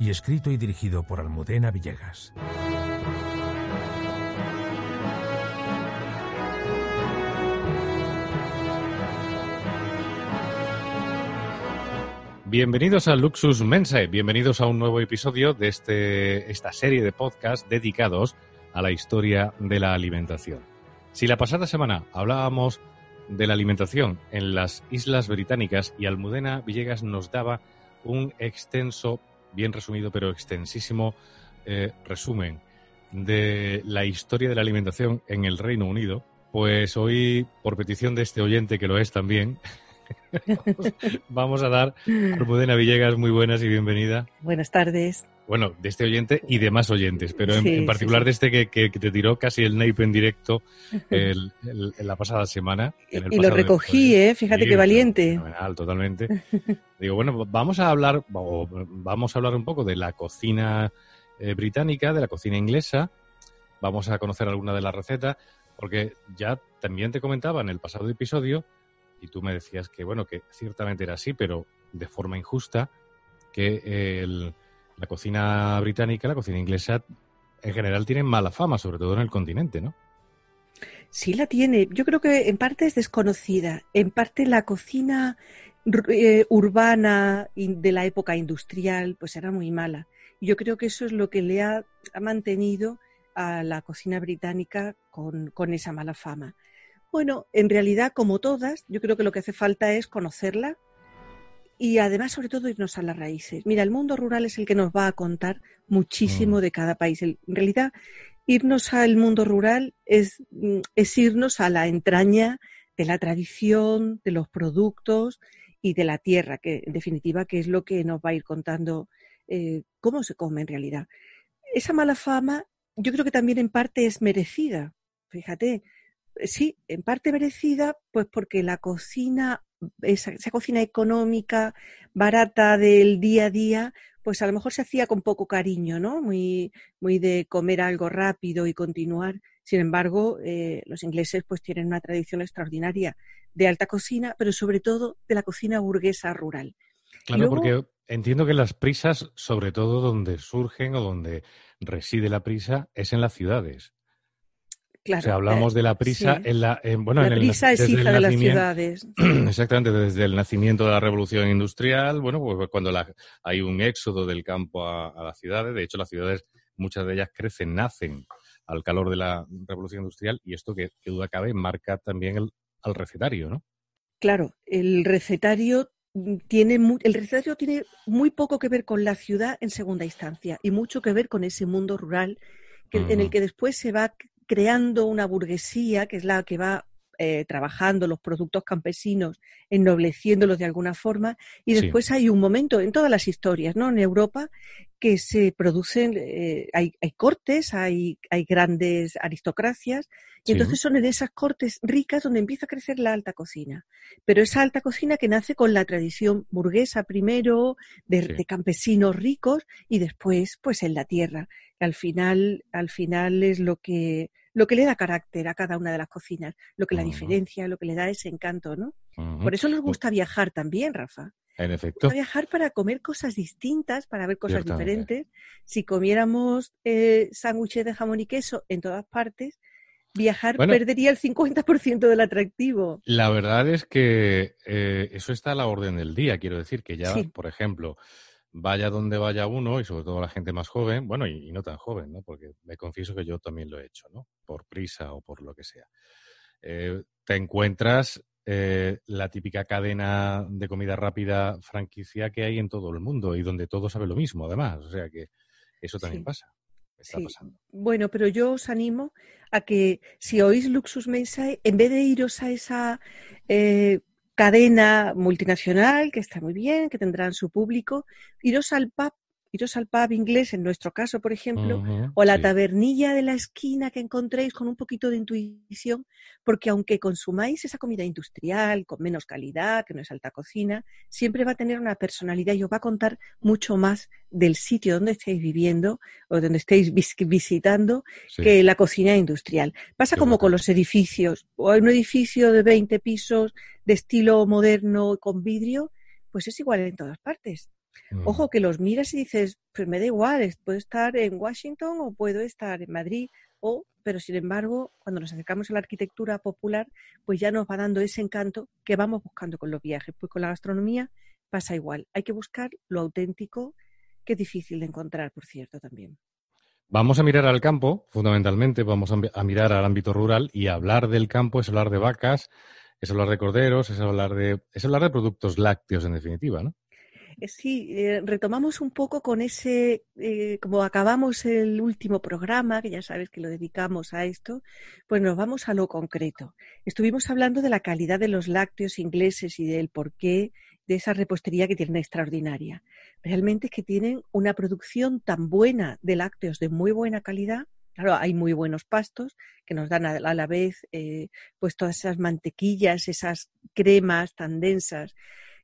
y escrito y dirigido por Almudena Villegas. Bienvenidos a Luxus Mensae, bienvenidos a un nuevo episodio de este, esta serie de podcasts dedicados a la historia de la alimentación. Si la pasada semana hablábamos de la alimentación en las Islas Británicas y Almudena Villegas nos daba un extenso, bien resumido, pero extensísimo eh, resumen de la historia de la alimentación en el Reino Unido, pues hoy, por petición de este oyente que lo es también, vamos a dar Almudena Villegas muy buenas y bienvenida. Buenas tardes. Bueno, de este oyente y de más oyentes, pero en, particular de este que, te tiró casi el nape en directo la pasada semana. y lo recogí, ¿eh? Fíjate qué valiente. Fenomenal, totalmente. Digo, bueno, vamos a hablar, vamos a hablar un poco de la cocina eh, británica, de la cocina inglesa. Vamos a conocer alguna de las recetas, porque ya también te comentaba en el pasado episodio y tú me decías que, bueno, que ciertamente era así, pero de forma injusta, que la cocina británica, la cocina inglesa, en general tienen mala fama, sobre todo en el continente, ¿no? Sí la tiene. Yo creo que en parte es desconocida. En parte la cocina eh, urbana de la época industrial pues era muy mala. Yo creo que eso es lo que le ha, mantenido a la cocina británica con esa mala fama. Bueno, en realidad, como todas, yo creo que lo que hace falta es conocerla y además, sobre todo, irnos a las raíces. Mira, el mundo rural es el que nos va a contar muchísimo mm. de cada país. En realidad, irnos al mundo rural es, mm, es irnos a la entraña de la tradición, de los productos y de la tierra, que en definitiva, que es lo que nos va a ir contando eh, cómo se come en realidad. Esa mala fama, yo creo que también en parte es merecida. Fíjate, sí, en parte merecida, pues porque la cocina, esa, cocina económica, barata del día a día, pues a lo mejor se hacía con poco cariño, ¿no? Muy, muy de comer algo rápido y continuar. Sin embargo, eh, los ingleses pues tienen una tradición extraordinaria de alta cocina, pero sobre todo de la cocina burguesa rural. Claro, porque entiendo que las prisas, sobre todo donde surgen o donde reside la prisa, es en las ciudades. Claro, o sea, hablamos de la prisa en la bueno, la prisa es hija de las ciudades. Exactamente, desde el nacimiento de la revolución industrial, bueno, pues cuando hay un éxodo del campo a, las ciudades, de hecho las ciudades, muchas de ellas crecen, nacen al calor de la revolución industrial y esto que, duda cabe marca también el, al recetario, ¿no? Claro, el recetario tiene el recetario tiene muy poco que ver con la ciudad en segunda instancia y mucho que ver con ese mundo rural en el que después se va creando una burguesía que es la que va eh, trabajando los productos campesinos, ennobleciéndolos de alguna forma, y después hay un momento en todas las historias, ¿no? En Europa que se producen, eh, hay, cortes, hay, hay grandes aristocracias, y entonces son en esas cortes ricas donde empieza a crecer la alta cocina. Pero esa alta cocina que nace con la tradición burguesa primero, de, campesinos ricos, y después, pues en la tierra. Al final, al final es lo que, lo que le da carácter a cada una de las cocinas, lo que la diferencia, lo que le da ese encanto, ¿no? Por eso nos gusta viajar también, Rafa. En efecto. viajar para comer cosas distintas, para ver cosas diferentes. Si comiéramos eh, sándwiches de jamón y queso en todas partes, viajar perdería el 50% del atractivo. La verdad es que eh, eso está a la orden del día. Quiero decir que ya, por ejemplo, vaya donde vaya uno, y sobre todo la gente más joven, bueno, y, no tan joven, ¿no? Porque me confieso que yo también lo he hecho, ¿no? Por prisa o por lo que sea. Eh, te encuentras eh, la típica cadena de comida rápida franquicia que hay en todo el mundo y donde todo sabe lo mismo, además. O sea que eso también pasa. Está pasando. Bueno, pero yo os animo a que si oís Luxus Mensae, en vez de iros a esa eh, cadena multinacional, que está muy bien, que tendrán su público, iros al pub iros al pub inglés, en nuestro caso, por ejemplo, o la tabernilla de la esquina que encontréis con un poquito de intuición, porque aunque consumáis esa comida industrial con menos calidad, que no es alta cocina, siempre va a tener una personalidad y os va a contar mucho más del sitio donde estéis viviendo o donde estéis visitando que la cocina industrial. Pasa como con los edificios. O hay un edificio de 20 pisos de estilo moderno con vidrio, pues es igual en todas partes. Ojo mm. que los miras y dices, pues me da igual, puedo estar en Washington o puedo estar en Madrid, o, pero sin embargo, cuando nos acercamos a la arquitectura popular, pues ya nos va dando ese encanto que vamos buscando con los viajes. Pues con la gastronomía pasa igual. Hay que buscar lo auténtico, que es difícil de encontrar, por cierto, también. Vamos a mirar al campo, fundamentalmente, vamos a mirar al ámbito rural y hablar del campo es hablar de vacas, es hablar de corderos, es hablar de, es hablar de productos lácteos en definitiva, ¿no? Eh, sí, eh, retomamos un poco con ese, eh, como acabamos el último programa, que ya sabes que lo dedicamos a esto, pues nos vamos a lo concreto. Estuvimos hablando de la calidad de los lácteos ingleses y del porqué de esa repostería que tienen extraordinaria. Realmente es que tienen una producción tan buena de lácteos de muy buena calidad Claro, hay muy buenos pastos que nos dan a la vez pues todas esas mantequillas, esas cremas tan densas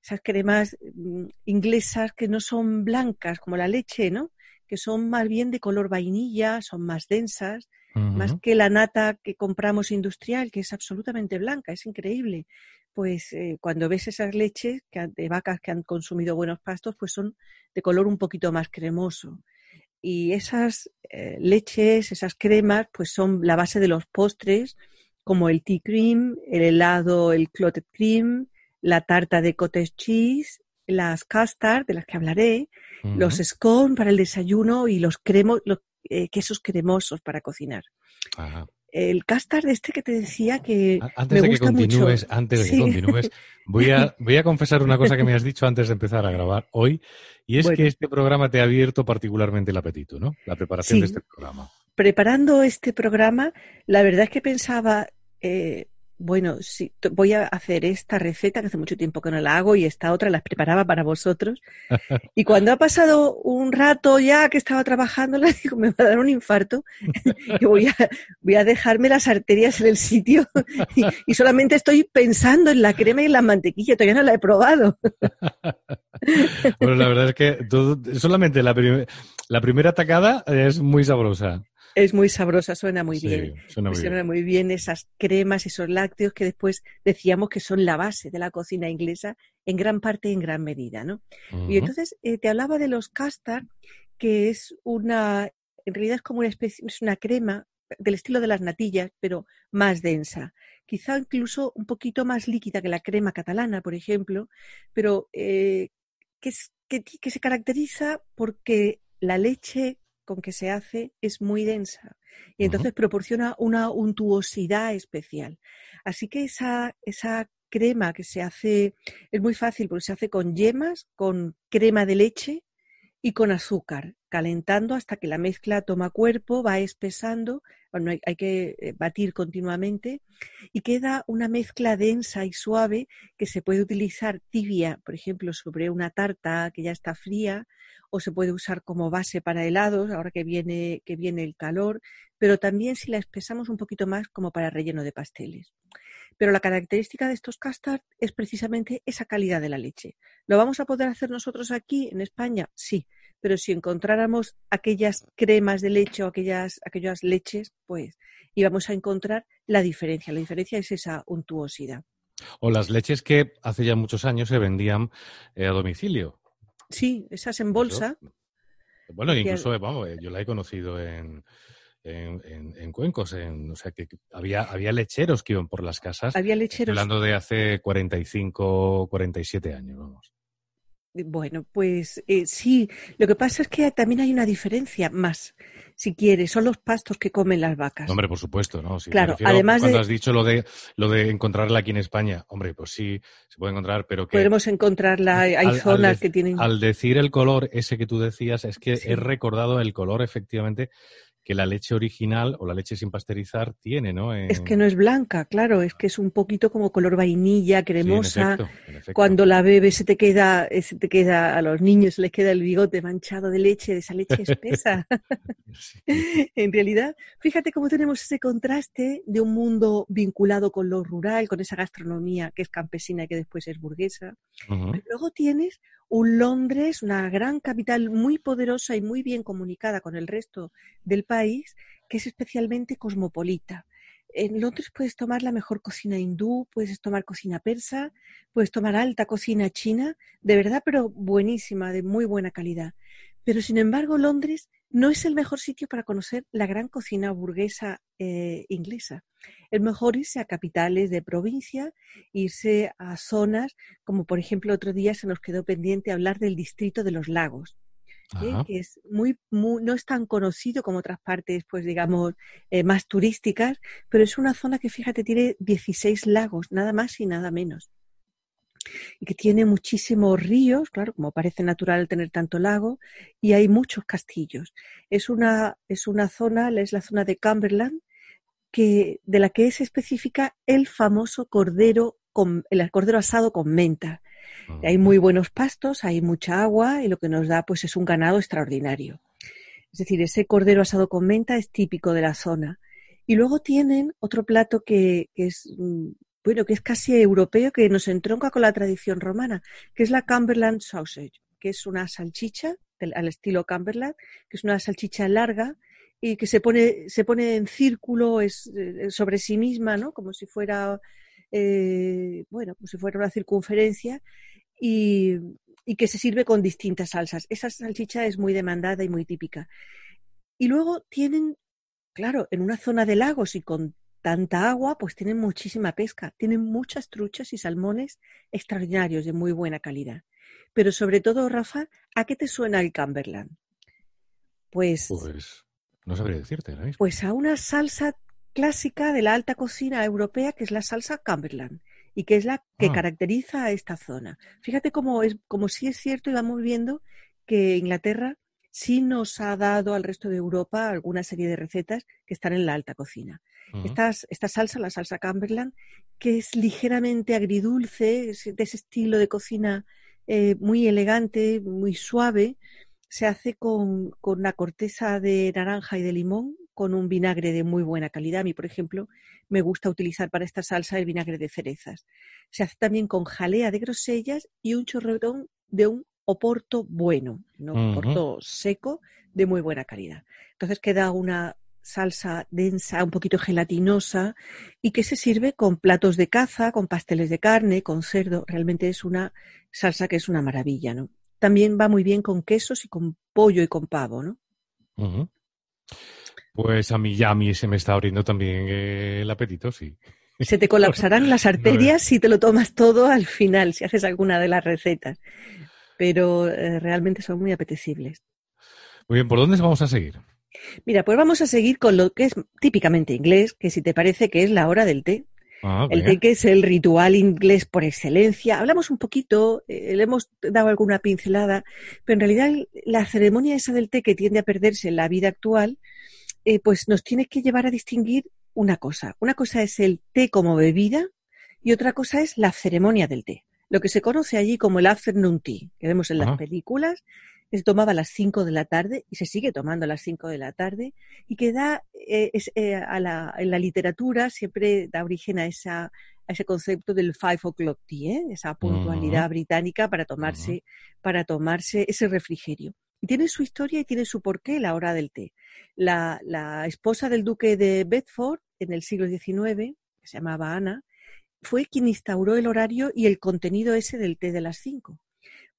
esas cremas mm, inglesas que no son blancas como la leche, ¿no? Que son más bien de color vainilla, son más densas, más que la nata que compramos industrial, que es absolutamente blanca, es increíble. Pues eh, cuando ves esas leches de vacas que han consumido buenos pastos, pues son de color un poquito más cremoso. Y esas eh, leches, esas cremas, pues son la base de los postres, como el tea cream, el helado, el clotted cream, la tarta de cottage cheese, las custard, de las que hablaré, los scone para el desayuno y los, cremos, los eh, quesos cremosos para cocinar. El custard este que te decía que antes de que continúes, antes de que continúes, voy a, voy a confesar una cosa que me has dicho antes de empezar a grabar hoy, y es que este programa te ha abierto particularmente el apetito, ¿no? La preparación de este programa. Preparando este programa, la verdad es que pensaba, eh, bueno, sí, voy a hacer esta receta que hace mucho tiempo que no la hago y esta otra las preparaba para vosotros. Y cuando ha pasado un rato ya que estaba trabajando, le digo, me va a dar un infarto y voy a, voy a dejarme las arterias en el sitio y, solamente estoy pensando en la crema y en la mantequilla, todavía no la he probado. Bueno, la verdad es que solamente la, la primera tacada es muy sabrosa. Es muy sabrosa, suena muy bien. Suena muy, suena bien. muy bien esas cremas, esos lácteos que después decíamos que son la base de la cocina inglesa en gran parte y en gran medida, ¿no? Y entonces eh, te hablaba de los custard, que es una, en realidad es como una especie, es una crema del estilo de las natillas, pero más densa. Quizá incluso un poquito más líquida que la crema catalana, por ejemplo, pero eh, que, que se caracteriza porque la leche con que se hace es muy densa y entonces proporciona una untuosidad especial. Así que esa, esa crema que se hace es muy fácil porque se hace con yemas, con crema de leche y con azúcar, calentando hasta que la mezcla toma cuerpo, va espesando, bueno, hay, hay, que eh, batir continuamente y queda una mezcla densa y suave que se puede utilizar tibia, por ejemplo, sobre una tarta que ya está fría o se puede usar como base para helados, ahora que viene, que viene el calor, pero también si la espesamos un poquito más como para relleno de pasteles. Pero la característica de estos custard es precisamente esa calidad de la leche. ¿Lo vamos a poder hacer nosotros aquí en España? Sí, pero si encontráramos aquellas cremas de leche o aquellas, aquellas leches, pues íbamos a encontrar la diferencia. La diferencia es esa untuosidad. O las leches que hace ya muchos años se vendían eh, a domicilio. Sí, esas en bolsa. Bueno, incluso, vamos, yo la he conocido en, cuencos, en, o sea que había, había lecheros que iban por las casas. Había lecheros. Hablando de hace 45, 47 años, vamos. Bueno, pues eh, sí, lo que pasa es que también hay una diferencia más si quieres, son los pastos que comen las vacas. hombre, por supuesto, ¿no? claro, además cuando has dicho lo de lo de encontrarla aquí en España, hombre, pues sí, se puede encontrar, pero que... Podemos encontrarla, hay zonas que tienen... Al decir el color ese que tú decías, es que he recordado el color efectivamente que la leche original o la leche sin pasteurizar tiene, ¿no? Es que no es blanca, claro, es que es un poquito como color vainilla, cremosa. Cuando la bebes se te queda, eh, se te queda, a los niños se les queda el bigote manchado de leche, de esa leche espesa. en realidad, fíjate cómo tenemos ese contraste de un mundo vinculado con lo rural, con esa gastronomía que es campesina y que después es burguesa. Luego tienes un Londres, una gran capital muy poderosa y muy bien comunicada con el resto del país, que es especialmente cosmopolita. En Londres puedes tomar la mejor cocina hindú, puedes tomar cocina persa, puedes tomar alta cocina china, de verdad, pero buenísima, de muy buena calidad. Pero sin embargo, Londres no es el mejor sitio para conocer la gran cocina burguesa eh, inglesa. Es mejor irse a capitales de provincia, irse a zonas, como por ejemplo otro día se nos quedó pendiente hablar del distrito de los lagos. ¿eh? que es muy, no es tan conocido como otras partes, pues digamos, eh, más turísticas, pero es una zona que, fíjate, tiene 16 lagos, nada más y nada menos y que tiene muchísimos ríos, claro, como parece natural tener tanto lago, y hay muchos castillos. Es una, es una zona, es la zona de Cumberland, que, de la que es específica el famoso cordero, con, el cordero asado con menta. Hay muy buenos pastos, hay mucha agua y lo que nos da pues es un ganado extraordinario. Es decir, ese cordero asado con menta es típico de la zona. Y luego tienen otro plato que, que es mm, bueno, que es casi europeo, que nos entronca con la tradición romana, que es la Cumberland Sausage, que es una salchicha al estilo Cumberland, que es una salchicha larga y que se pone, se pone en círculo es, eh, sobre sí misma, ¿no? Como si fuera, eh, bueno, como si fuera una circunferencia y, y que se sirve con distintas salsas. Esa salchicha es muy demandada y muy típica. Y luego tienen, claro, en una zona de lagos y con tanta agua, pues tienen muchísima pesca. Tienen muchas truchas y salmones extraordinarios de muy buena calidad. Pero sobre todo, Rafa, ¿a qué te suena el Cumberland? Pues, pues no sabría decirte. Pues a una salsa clásica de la alta cocina europea que es la salsa Cumberland y que es la que ah. caracteriza a esta zona. Fíjate cómo es, como sí es cierto y vamos viendo que Inglaterra sí nos ha dado al resto de Europa alguna serie de recetas que están en la alta cocina esta, salsa, la salsa Cumberland, que es ligeramente agridulce, de ese estilo de cocina eh, muy elegante, muy suave, se hace con, con una corteza de naranja y de limón, con un vinagre de muy buena calidad. A mí, por ejemplo, me gusta utilizar para esta salsa el vinagre de cerezas. Se hace también con jalea de grosellas y un chorretón de un oporto bueno, no un oporto seco de muy buena calidad. Entonces queda una salsa densa, un poquito gelatinosa y que se sirve con platos de caza, con pasteles de carne, con cerdo. Realmente es una salsa que es una maravilla, ¿no? También va muy bien con quesos y con pollo y con pavo, ¿no? Pues a mí ya a mí se me está abriendo también el apetito, sí. Se te colapsarán las arterias si te lo tomas todo al final, si haces alguna de las recetas. Pero eh, realmente son muy apetecibles. Muy bien, ¿por dónde vamos a seguir? Mira, pues vamos a seguir con lo que es típicamente inglés, que si te parece que es la hora del té. Ah, el té que es el ritual inglés por excelencia. Hablamos un poquito, eh, le hemos dado alguna pincelada, pero en realidad la ceremonia esa del té que tiende a perderse en la vida actual, eh, pues nos tiene que llevar a distinguir una cosa. Una cosa es el té como bebida y otra cosa es la ceremonia del té. Lo que se conoce allí como el afternoon tea, que vemos en las películas, se tomaba a las 5 de la tarde y se sigue tomando a las 5 de la tarde y que da, eh, eh, a la, en la literatura siempre da origen a, esa, a ese concepto del five o'clock tea, ¿eh? esa puntualidad británica para tomarse, para tomarse ese refrigerio. Y tiene su historia y tiene su porqué la hora del té. La, la esposa del duque de Bedford en el siglo XIX, que se llamaba Ana, fue quien instauró el horario y el contenido ese del té de las 5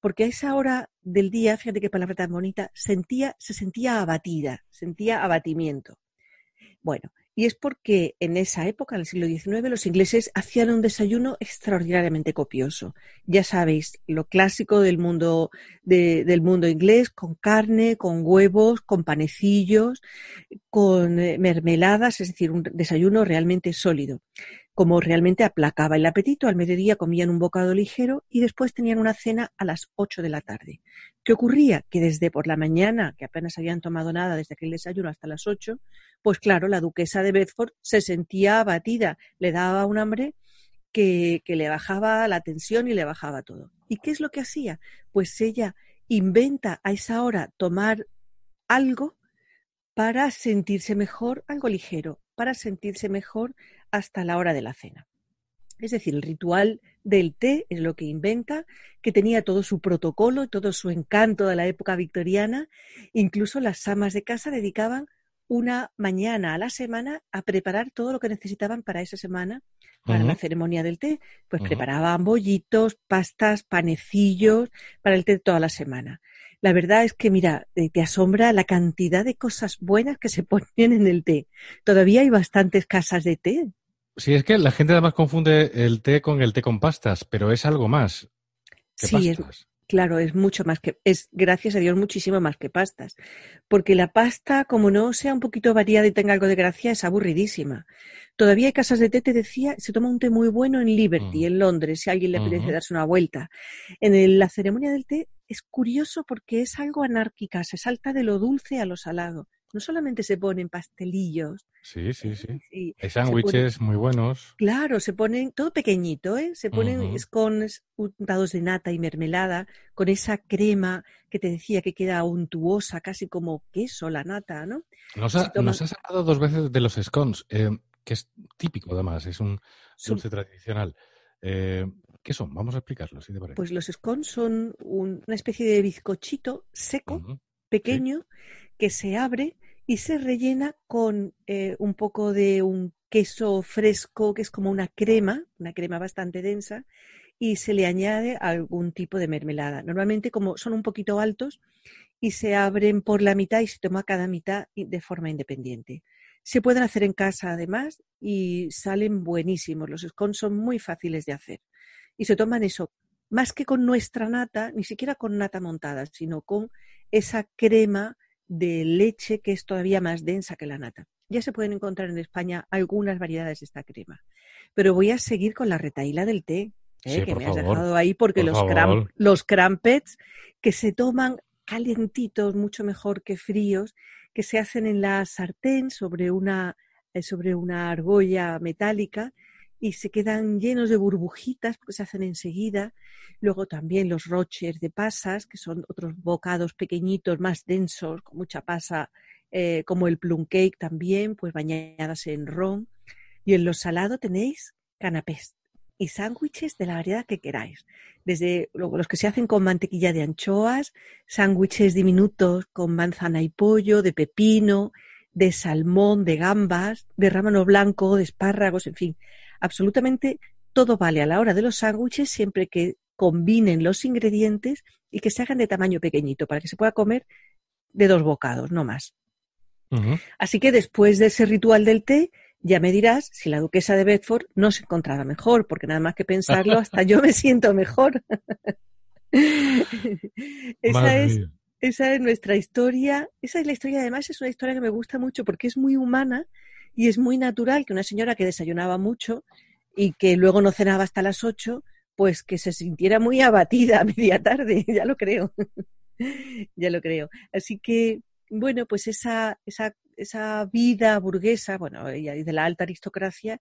porque a esa hora del día, fíjate qué palabra tan bonita, sentía, se sentía abatida, sentía abatimiento. Bueno, y es porque en esa época, en el siglo XIX, los ingleses hacían un desayuno extraordinariamente copioso. Ya sabéis, lo clásico del mundo, del mundo inglés, con carne, con huevos, con panecillos, con eh, mermeladas, es decir, un desayuno realmente sólido. Como realmente aplacaba el apetito. Al mediodía comían un bocado ligero y después tenían una cena a las 8 de la tarde. ¿Qué ocurría? Que desde por la mañana, que apenas habían tomado nada desde aquel desayuno hasta las 8, pues claro, la duquesa de Bedford se sentía abatida, le daba un hambre que, que le bajaba la tensión y le bajaba todo. ¿Y qué es lo que hacía? Pues ella inventa a esa hora tomar algo para sentirse mejor, algo ligero, para sentirse mejor hasta la hora de la cena. Es decir, el ritual del té es lo que inventa, que tenía todo su protocolo, todo su encanto de la época victoriana. Incluso las amas de casa dedicaban una mañana a la semana a preparar todo lo que necesitaban para esa semana, para la ceremonia del té. Pues preparaban bollitos, pastas, panecillos para el té toda la semana. La verdad es que, mira, eh, te asombra la cantidad de cosas buenas que se ponen en el té. Todavía hay bastantes casas de té. Sí, es que la gente además confunde el té con el té con pastas, pero es algo más. Que sí, pastas. Claro, es mucho más que, es gracias a Dios muchísimo más que pastas. Porque la pasta, como no sea un poquito variada y tenga algo de gracia, es aburridísima. Todavía hay casas de té, te decía, se toma un té muy bueno en Liberty, en Londres, si a alguien le apetece darse una vuelta. En la ceremonia del té es curioso porque es algo anárquica, se salta de lo dulce a lo salado no solamente se ponen pastelillos. Sí, sí, sí. Hay sándwiches muy buenos. Claro, se ponen todo pequeñito, ¿eh? Se ponen scones untados de nata y mermelada con esa crema que te decía que queda untuosa, casi como queso la nata, ¿no? Nos ha, sacado dos veces de los scones, eh, que es típico además, es un dulce tradicional. Eh, ¿Qué son? Vamos a explicarlo, si te parece. Pues los scones son una especie de bizcochito seco, pequeño, que se abre y se rellena con eh, un poco de un queso fresco que es como una crema, una crema bastante densa, y se le añade algún tipo de mermelada. Normalmente como son un poquito altos y se abren por la mitad y se toma cada mitad de forma independiente. Se pueden hacer en casa además y salen buenísimos. Los scones son muy fáciles de hacer. Y se toman eso, más que con nuestra nata, ni siquiera con nata montada, sino con esa crema de leche que es todavía más densa que la nata. Ya se pueden encontrar en España algunas variedades de esta crema. Pero voy a seguir con la retaíla del té, ¿eh? que me has dejado ahí, porque los, los crampets que se toman calientitos, mucho mejor que fríos, que se hacen en la sartén sobre una, eh, sobre una argolla metálica y se quedan llenos de burbujitas porque se hacen enseguida. Luego también los roches de pasas, que son otros bocados pequeñitos, más densos, con mucha pasa, eh, como el plum cake también, pues bañadas en ron. Y en los salados tenéis canapés y sándwiches de la variedad que queráis. Desde los que se hacen con mantequilla de anchoas, sándwiches diminutos con manzana y pollo, de pepino, de salmón, de gambas, de rámano blanco, de espárragos, en fin absolutamente todo vale a la hora de los sándwiches siempre que combinen los ingredientes y que se hagan de tamaño pequeñito para que se pueda comer de dos bocados, no más. Así que después de ese ritual del té, ya me dirás si la duquesa de Bedford no se encontraba mejor, porque nada más que pensarlo, hasta yo me siento mejor. esa, es, esa es nuestra historia. Esa es la historia, además, es una historia que me gusta mucho porque es muy humana y es muy natural que una señora que desayunaba mucho y que luego no cenaba hasta las ocho, pues que se sintiera muy abatida a media tarde, ya lo creo. ya lo creo. Así que, bueno, pues esa, esa, esa vida burguesa, bueno, y de la alta aristocracia,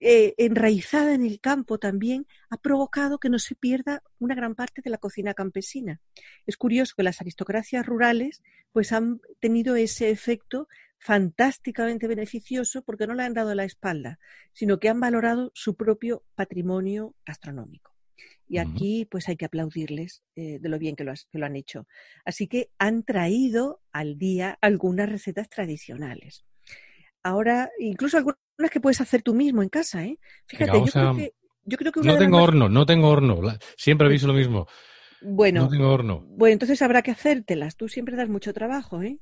eh, enraizada en el campo también, ha provocado que no se pierda una gran parte de la cocina campesina. Es curioso que las aristocracias rurales pues han tenido ese efecto fantásticamente beneficioso porque no le han dado la espalda, sino que han valorado su propio patrimonio gastronómico. Y aquí pues hay que aplaudirles eh, de lo bien que lo, han hecho. Así que han traído al día algunas recetas tradicionales. Ahora, incluso algunas que puedes hacer tú mismo en casa, ¿eh? Fíjate, yo, creo que, yo, creo que, No tengo horno, no tengo horno. Siempre aviso lo mismo. Bueno, no tengo horno. Bueno, entonces habrá que hacértelas. Tú siempre das mucho trabajo, ¿eh?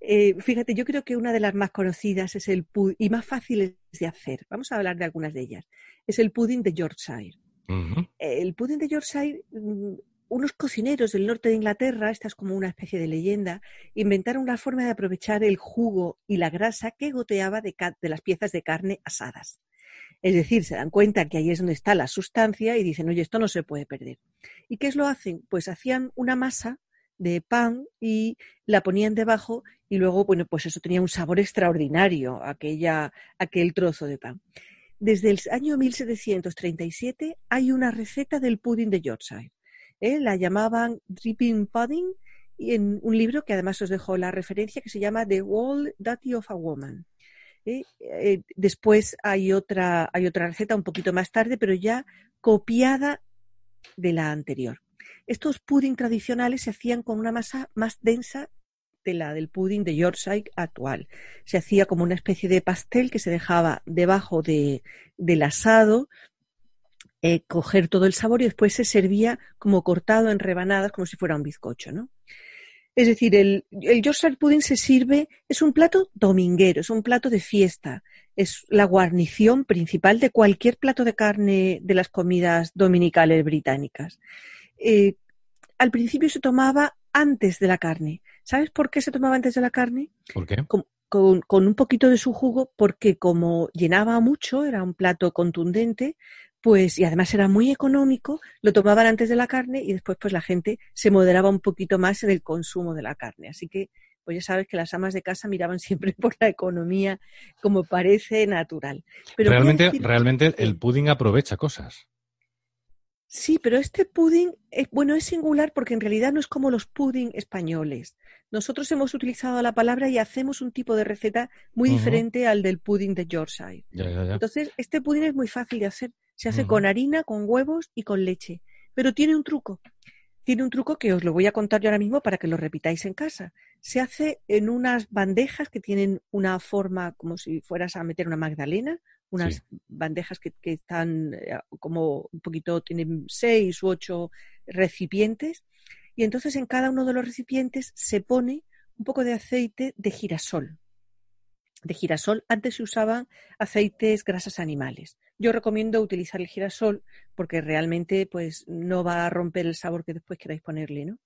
Eh, fíjate, yo creo que una de las más conocidas es el y más fáciles de hacer. Vamos a hablar de algunas de ellas. Es el pudding de Yorkshire. El pudding de Yorkshire, mm, unos cocineros del norte de Inglaterra, esta es como una especie de leyenda, inventaron una forma de aprovechar el jugo y la grasa que goteaba de, de las piezas de carne asadas. Es decir, se dan cuenta que ahí es donde está la sustancia y dicen, oye, esto no se puede perder. ¿Y qué es lo hacen? Pues hacían una masa de pan y la ponían debajo y luego, bueno, pues eso tenía un sabor extraordinario, aquella, aquel trozo de pan. Desde el año 1737 hay una receta del pudding de Yorkshire. ¿eh? La llamaban dripping pudding y en un libro que además os dejo la referencia que se llama The World Duty of a Woman. ¿Eh? Eh, después hay otra, hay otra receta un poquito más tarde, pero ya copiada de la anterior. Estos pudding tradicionales se hacían con una masa más densa de la del pudding de Yorkshire actual. Se hacía como una especie de pastel que se dejaba debajo de, del asado, eh, coger todo el sabor y después se servía como cortado en rebanadas, como si fuera un bizcocho, ¿no? Es decir, el, el Yorkshire pudding se sirve, es un plato dominguero, es un plato de fiesta, es la guarnición principal de cualquier plato de carne de las comidas dominicales británicas. Eh, al principio se tomaba antes de la carne. ¿Sabes por qué se tomaba antes de la carne? ¿Por qué? Con, con, un poquito de su jugo, porque como llenaba mucho, era un plato contundente, pues, y además era muy económico, lo tomaban antes de la carne y después pues la gente se moderaba un poquito más en el consumo de la carne. Así que, pues ya sabes que las amas de casa miraban siempre por la economía como parece natural. Pero realmente, realmente el pudding aprovecha cosas. Sí, pero este pudding, es, bueno, es singular porque en realidad no es como los pudding españoles. Nosotros hemos utilizado la palabra y hacemos un tipo de receta muy diferente al del pudding de Yorkshire. Entonces, este pudding es muy fácil de hacer. Se hace con harina, con huevos y con leche. Pero tiene un truco. Tiene un truco que os lo voy a contar yo ahora mismo para que lo repitáis en casa. Se hace en unas bandejas que tienen una forma como si fueras a meter una magdalena unas bandejas que, están eh, como un poquito, tienen seis u ocho recipientes, y entonces en cada uno de los recipientes se pone un poco de aceite de girasol. De girasol, antes se usaban aceites grasas animales. Yo recomiendo utilizar el girasol porque realmente pues no va a romper el sabor que después queráis ponerle, ¿no?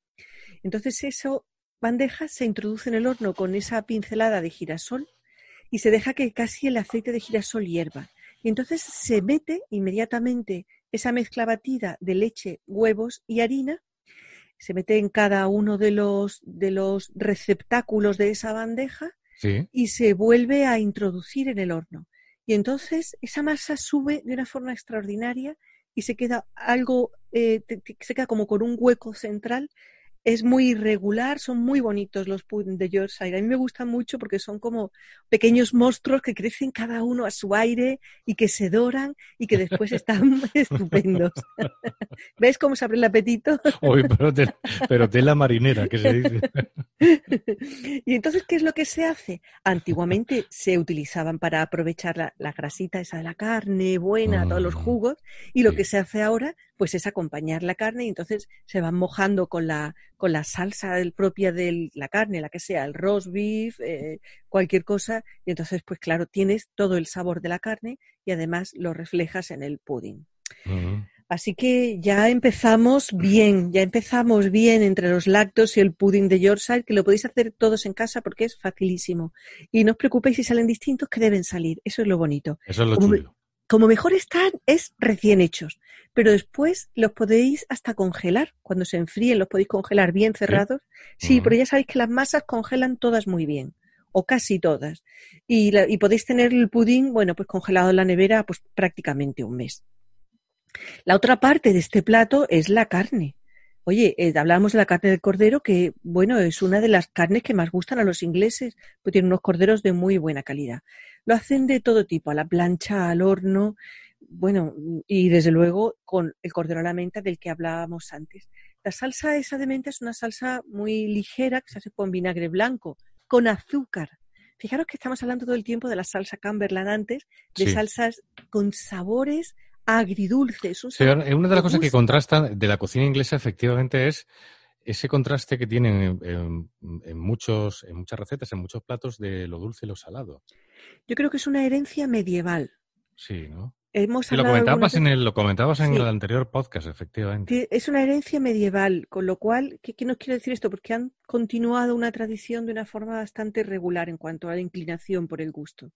Entonces eso bandeja se introduce en el horno con esa pincelada de girasol y se deja que casi el aceite de girasol hierva. Y entonces se mete inmediatamente esa mezcla batida de leche, huevos y harina, se mete en cada uno de los, de los receptáculos de esa bandeja y se vuelve a introducir en el horno. Y entonces esa masa sube de una forma extraordinaria y se queda algo, eh, se queda como con un hueco central es muy irregular, son muy bonitos los de Yorkshire. A mí me gustan mucho porque son como pequeños monstruos que crecen cada uno a su aire y que se doran y que después están estupendos. ¿Ves cómo se abre el apetito? Uy, pero, tela marinera, que se dice. y entonces, ¿qué es lo que se hace? Antiguamente se utilizaban para aprovechar la, grasita esa de la carne buena, todos los mm, jugos, y lo que se hace ahora, pues es acompañar la carne y entonces se van mojando con la, con la salsa del, propia de la carne, la que sea, el roast beef, eh, cualquier cosa, y entonces pues claro, tienes todo el sabor de la carne y además lo reflejas en el pudding. Así que ya empezamos bien, ya empezamos bien entre los lactos y el pudding de Yorkshire, que lo podéis hacer todos en casa porque es facilísimo. Y no os preocupéis si salen distintos, que deben salir. Eso es lo bonito. Eso es lo chulo como mejor están es recién hechos, pero después los podéis hasta congelar. Cuando se enfríen los podéis congelar bien cerrados. Sí, pero ya sabéis que las masas congelan todas muy bien, o casi todas. Y, podéis tener el pudín, bueno, pues congelado en la nevera pues prácticamente un mes. La otra parte de este plato es la carne. Oye, eh, hablábamos de la carne del cordero, que bueno, es una de las carnes que más gustan a los ingleses, pues tienen unos corderos de muy buena calidad. Lo hacen de todo tipo, a la plancha, al horno, bueno, y desde luego con el cordero a la menta del que hablábamos antes. La salsa esa de menta es una salsa muy ligera que se hace con vinagre blanco, con azúcar. Fijaros que estamos hablando todo el tiempo de la salsa Camberland antes, de salsas con sabores agridulces. una de las cosas que contrasta de la cocina inglesa efectivamente es ese contraste que tienen en, muchos, en muchas recetas, en muchos platos de lo dulce y lo salado. Yo creo que es una herencia medieval. Sí, ¿no? hemos lo comentabas, en el, lo comentabas en el anterior podcast, efectivamente. Es una herencia medieval, con lo cual, ¿qué, ¿qué, nos quiere decir esto? Porque han continuado una tradición de una forma bastante regular en cuanto a la inclinación por el gusto.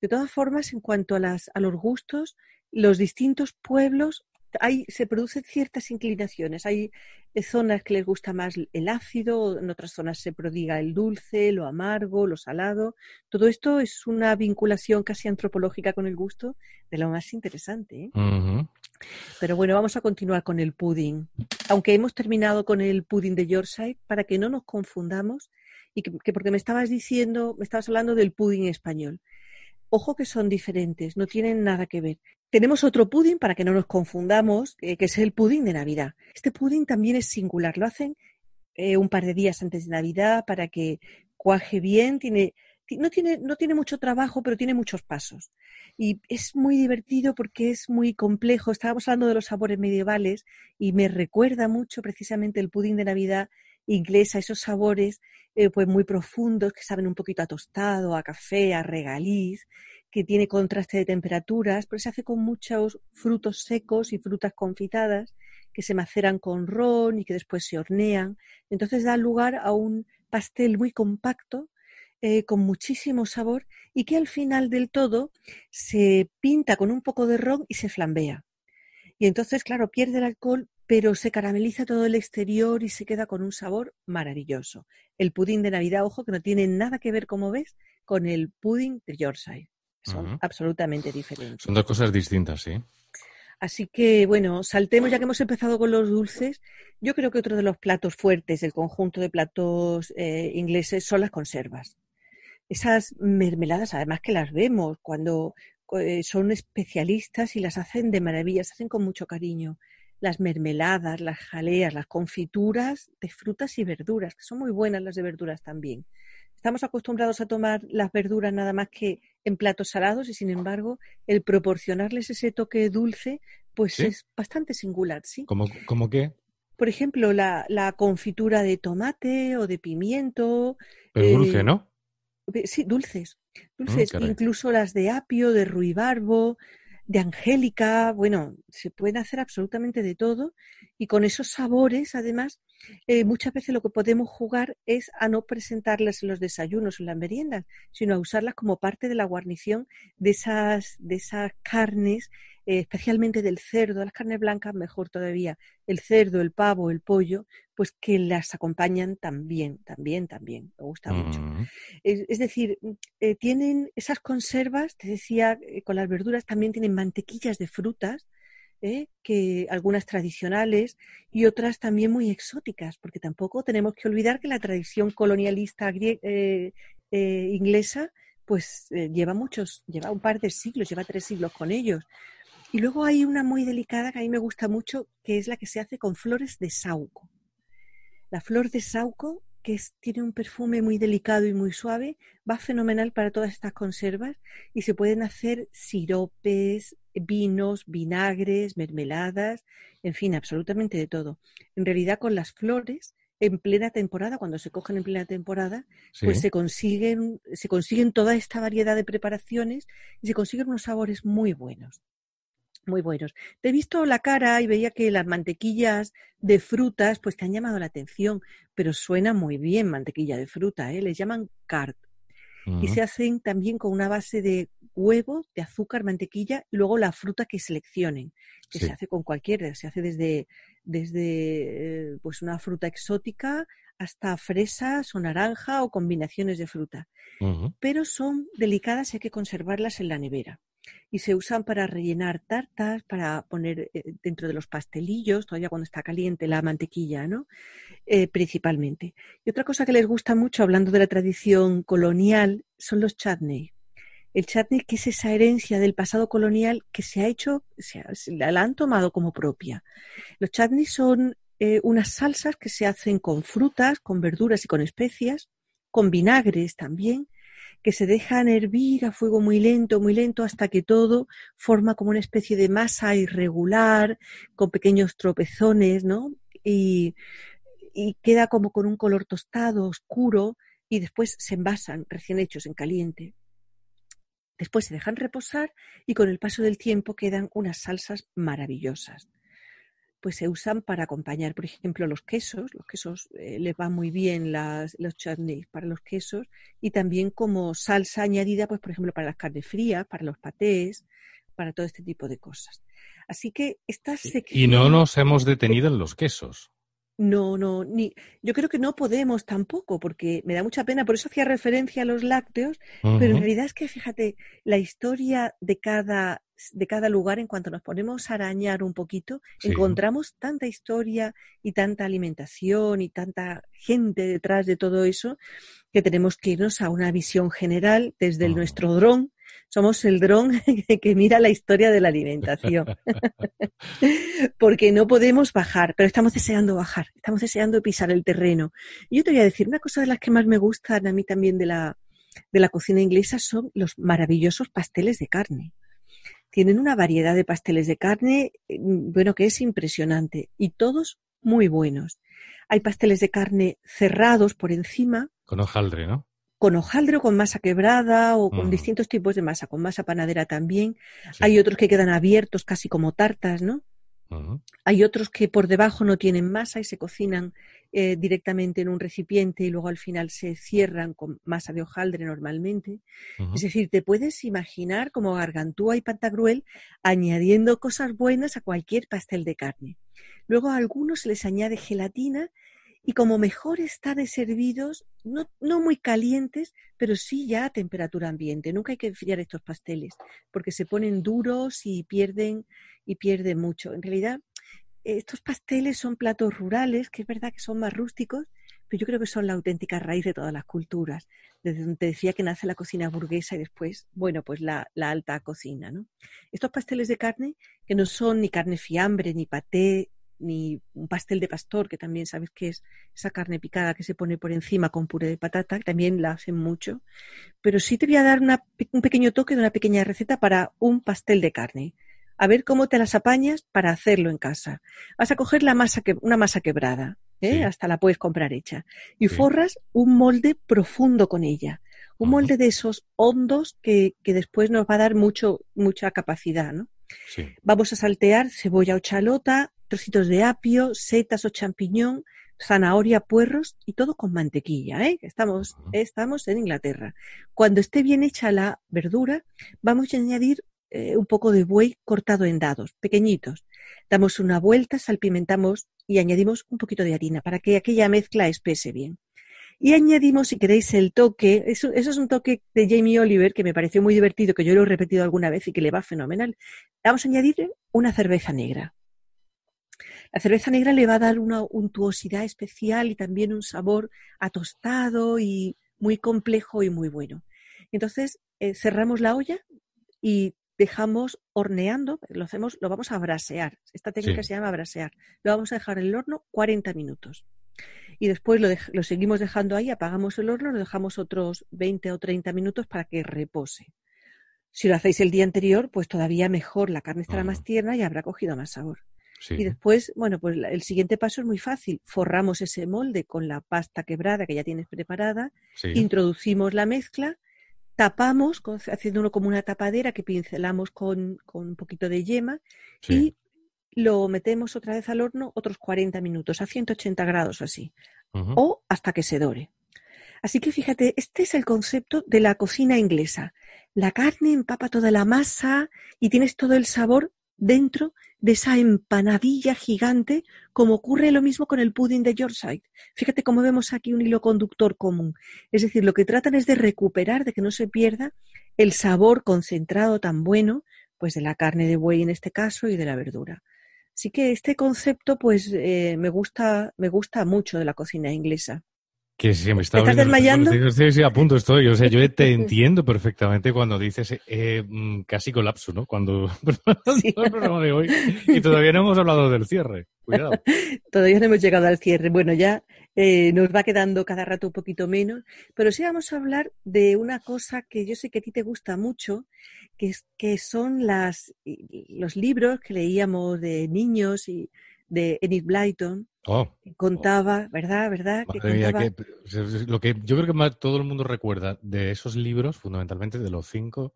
De todas formas, en cuanto a, las, a los gustos, los distintos pueblos hay, se producen ciertas inclinaciones. Hay eh, zonas que les gusta más el ácido, en otras zonas se prodiga el dulce, lo amargo, lo salado. Todo esto es una vinculación casi antropológica con el gusto de lo más interesante. ¿eh? Pero bueno, vamos a continuar con el pudding. Aunque hemos terminado con el pudding de Yorkshire, para que no nos confundamos, y que porque me estabas diciendo, me estabas hablando del pudding español. Ojo que son diferentes, no tienen nada que ver. Tenemos otro pudding para que no nos confundamos, eh, que es el pudding de Navidad. Este pudding también es singular, lo hacen eh, un par de días antes de Navidad para que cuaje bien, tiene, no, tiene, no tiene mucho trabajo, pero tiene muchos pasos. Y es muy divertido porque es muy complejo. Estábamos hablando de los sabores medievales y me recuerda mucho precisamente el pudding de Navidad inglesa, esos sabores eh, pues muy profundos que saben un poquito a tostado, a café, a regaliz, que tiene contraste de temperaturas, pero se hace con muchos frutos secos y frutas confitadas que se maceran con ron y que después se hornean. Entonces da lugar a un pastel muy compacto, eh, con muchísimo sabor y que al final del todo se pinta con un poco de ron y se flambea. Y entonces, claro, pierde el alcohol, pero se carameliza todo el exterior y se queda con un sabor maravilloso. El pudín de Navidad, ojo, que no tiene nada que ver, como ves, con el pudding de Yorkshire. Son absolutamente diferentes. Son dos cosas distintas, sí. Así que, bueno, saltemos ya que hemos empezado con los dulces. Yo creo que otro de los platos fuertes del conjunto de platos eh, ingleses son las conservas. Esas mermeladas, además que las vemos cuando eh, son especialistas y las hacen de maravilla, se hacen con mucho cariño las mermeladas, las jaleas, las confituras de frutas y verduras, que son muy buenas las de verduras también. Estamos acostumbrados a tomar las verduras nada más que en platos salados y sin embargo el proporcionarles ese toque dulce pues es bastante singular, ¿sí? ¿Cómo, cómo qué? Por ejemplo, la, confitura de tomate o de pimiento. Pero dulce, eh, ¿no? Sí, dulces. Mm, dulces, incluso las de apio, de ruibarbo, de angélica, bueno, se puede hacer absolutamente de todo y con esos sabores, además, eh, muchas veces lo que podemos jugar es a no presentarlas en los desayunos o en las meriendas, sino a usarlas como parte de la guarnición de esas, de esas carnes eh, especialmente del cerdo, las carnes blancas mejor todavía, el cerdo, el pavo, el pollo, pues que las acompañan también, también, también, me gusta mucho. Mm. Es, decir, eh, tienen esas conservas, te decía, eh, con las verduras también tienen mantequillas de frutas, que algunas tradicionales y otras también muy exóticas, porque tampoco tenemos que olvidar que la tradición colonialista inglesa pues lleva muchos, lleva un par de siglos, lleva tres siglos con ellos. Y luego hay una muy delicada que a mí me gusta mucho, que es la que se hace con flores de sauco. La flor de sauco, que tiene un perfume muy delicado y muy suave, va fenomenal para todas estas conservas y se pueden hacer siropes, vinos, vinagres, mermeladas, en fin, absolutamente de todo. En realidad con las flores en plena temporada, cuando se cogen en plena temporada, pues se consiguen, se consiguen toda esta variedad de preparaciones y se consiguen unos sabores muy buenos muy buenos. Te he visto la cara y veía que las mantequillas de frutas pues te han llamado la atención, pero suena muy bien mantequilla de fruta, ¿eh? les llaman cart. Y se hacen también con una base de huevo, de azúcar, mantequilla y luego la fruta que seleccionen, que se hace con cualquiera, se hace desde, desde eh, pues una fruta exótica hasta fresas o naranja o combinaciones de fruta. Pero son delicadas y hay que conservarlas en la nevera y se usan para rellenar tartas, para poner eh, dentro de los pastelillos, todavía cuando está caliente la mantequilla, ¿no? Eh, principalmente. Y otra cosa que les gusta mucho, hablando de la tradición colonial, son los chutney. El chutney, que es esa herencia del pasado colonial que se ha hecho, se, la han tomado como propia. Los chutney son eh, unas salsas que se hacen con frutas, con verduras y con especias, con vinagres también, que se dejan hervir a fuego muy lento, muy lento, hasta que todo forma como una especie de masa irregular, con pequeños tropezones, ¿no? Y, queda como con un color tostado, oscuro, y después se envasan recién hechos en caliente. Después se dejan reposar y con el paso del tiempo quedan unas salsas maravillosas. Pues se usan para acompañar, por ejemplo, los quesos. Los quesos eh, les van muy bien las, los chutneys para los quesos y también como salsa añadida, pues por ejemplo, para las carnes frías, para los patés, para todo este tipo de cosas. Así que estas Y no nos hemos detenido en los quesos. No, no, ni yo creo que no podemos tampoco, porque me da mucha pena, por eso hacía referencia a los lácteos, pero en realidad es que fíjate, la historia de cada, de cada lugar, en cuanto nos ponemos a arañar un poquito, encontramos tanta historia y tanta alimentación y tanta gente detrás de todo eso, que tenemos que irnos a una visión general desde el nuestro dron somos el dron que mira la historia de la alimentación. Porque no podemos bajar, pero estamos deseando bajar, estamos deseando pisar el terreno. Y yo te voy a decir, una cosa de las que más me gustan a mí también de la, de la cocina inglesa son los maravillosos pasteles de carne. Tienen una variedad de pasteles de carne, mm, bueno, que es impresionante y todos muy buenos. Hay pasteles de carne cerrados por encima. Con hojaldre, ¿no? con hojaldre o con masa quebrada o con distintos tipos de masa, con masa panadera también. Hay otros que quedan abiertos casi como tartas, ¿no? Hay otros que por debajo no tienen masa y se cocinan eh, directamente en un recipiente y luego al final se cierran con masa de hojaldre normalmente. Es decir, te puedes imaginar como gargantúa y pantagruel añadiendo cosas buenas a cualquier pastel de carne. Luego a algunos se les añade gelatina y como mejor están servidos, no, no, muy calientes, pero sí ya a temperatura ambiente. Nunca hay que enfriar estos pasteles porque se ponen duros y pierden, y pierden mucho. En realidad, estos pasteles son platos rurales, que es verdad que son más rústicos, pero yo creo que son la auténtica raíz de todas las culturas. Desde donde te decía que nace la cocina burguesa y después, bueno, pues la, la alta cocina, ¿no? Estos pasteles de carne, que no son ni carne fiambre, ni paté, ni un pastel de pastor, que también sabes que es esa carne picada que se pone por encima con puré de patata, que también la hacen mucho. Pero sí te voy a dar un pequeño toque de una pequeña receta para un pastel de carne. A ver cómo te las apañas para hacerlo en casa. Vas a coger la masa que, una masa quebrada, ¿eh? hasta la puedes comprar hecha, y forras un molde profundo con ella. Un molde de esos hondos que, que después nos va a dar mucho, mucha capacidad, ¿no? Vamos a saltear cebolla o chalota, trocitos de apio, setas o champiñón, zanahoria, puerros y todo con mantequilla. ¿eh? Estamos, estamos en Inglaterra. Cuando esté bien hecha la verdura, vamos a añadir eh, un poco de buey cortado en dados, pequeñitos. Damos una vuelta, salpimentamos y añadimos un poquito de harina para que aquella mezcla espese bien. Y añadimos, si queréis, el toque, eso, eso, es un toque de Jamie Oliver que me pareció muy divertido, que yo lo he repetido alguna vez y que le va fenomenal. Vamos a añadir una cerveza negra. La cerveza negra le va a dar una untuosidad especial y también un sabor atostado y muy complejo y muy bueno. Entonces, eh, cerramos la olla y dejamos horneando, lo hacemos, lo vamos a brasear. Esta técnica se llama brasear. Lo vamos a dejar en el horno 40 minutos. Y después lo, lo, seguimos dejando ahí, apagamos el horno, lo dejamos otros 20 o 30 minutos para que repose. Si lo hacéis el día anterior, pues todavía mejor, la carne estará más tierna y habrá cogido más sabor. Y después, bueno, pues el siguiente paso es muy fácil. Forramos ese molde con la pasta quebrada que ya tienes preparada, introducimos la mezcla, tapamos, haciéndolo como una tapadera que pincelamos con, un poquito de yema y lo metemos otra vez al horno otros 40 minutos, a 180 grados así, o hasta que se dore. Así que fíjate, este es el concepto de la cocina inglesa. La carne empapa toda la masa y tienes todo el sabor dentro de esa empanadilla gigante, como ocurre lo mismo con el pudding de Yorkshire. Fíjate cómo vemos aquí un hilo conductor común. Es decir, lo que tratan es de recuperar, de que no se pierda el sabor concentrado tan bueno, pues de la carne de buey en este caso y de la verdura. Así que este concepto, pues, eh, me gusta, me gusta mucho de la cocina inglesa. Que me está ¿Estás desmayando? Sí, sí, a punto estoy. O sea, yo te entiendo perfectamente cuando dices eh, mm, casi colapso, ¿no? Cuando sí. el programa de hoy. Y todavía no hemos hablado del cierre. Cuidado. todavía no hemos llegado al cierre. Bueno, ya eh, nos va quedando cada rato un poquito menos. Pero sí vamos a hablar de una cosa que yo sé que a ti te gusta mucho, que, es, que son las, los libros que leíamos de niños y de Enid Blyton Oh, contaba, ¿verdad? ¿Verdad? lo que yo creo que más todo el mundo recuerda de esos libros, fundamentalmente de los cinco,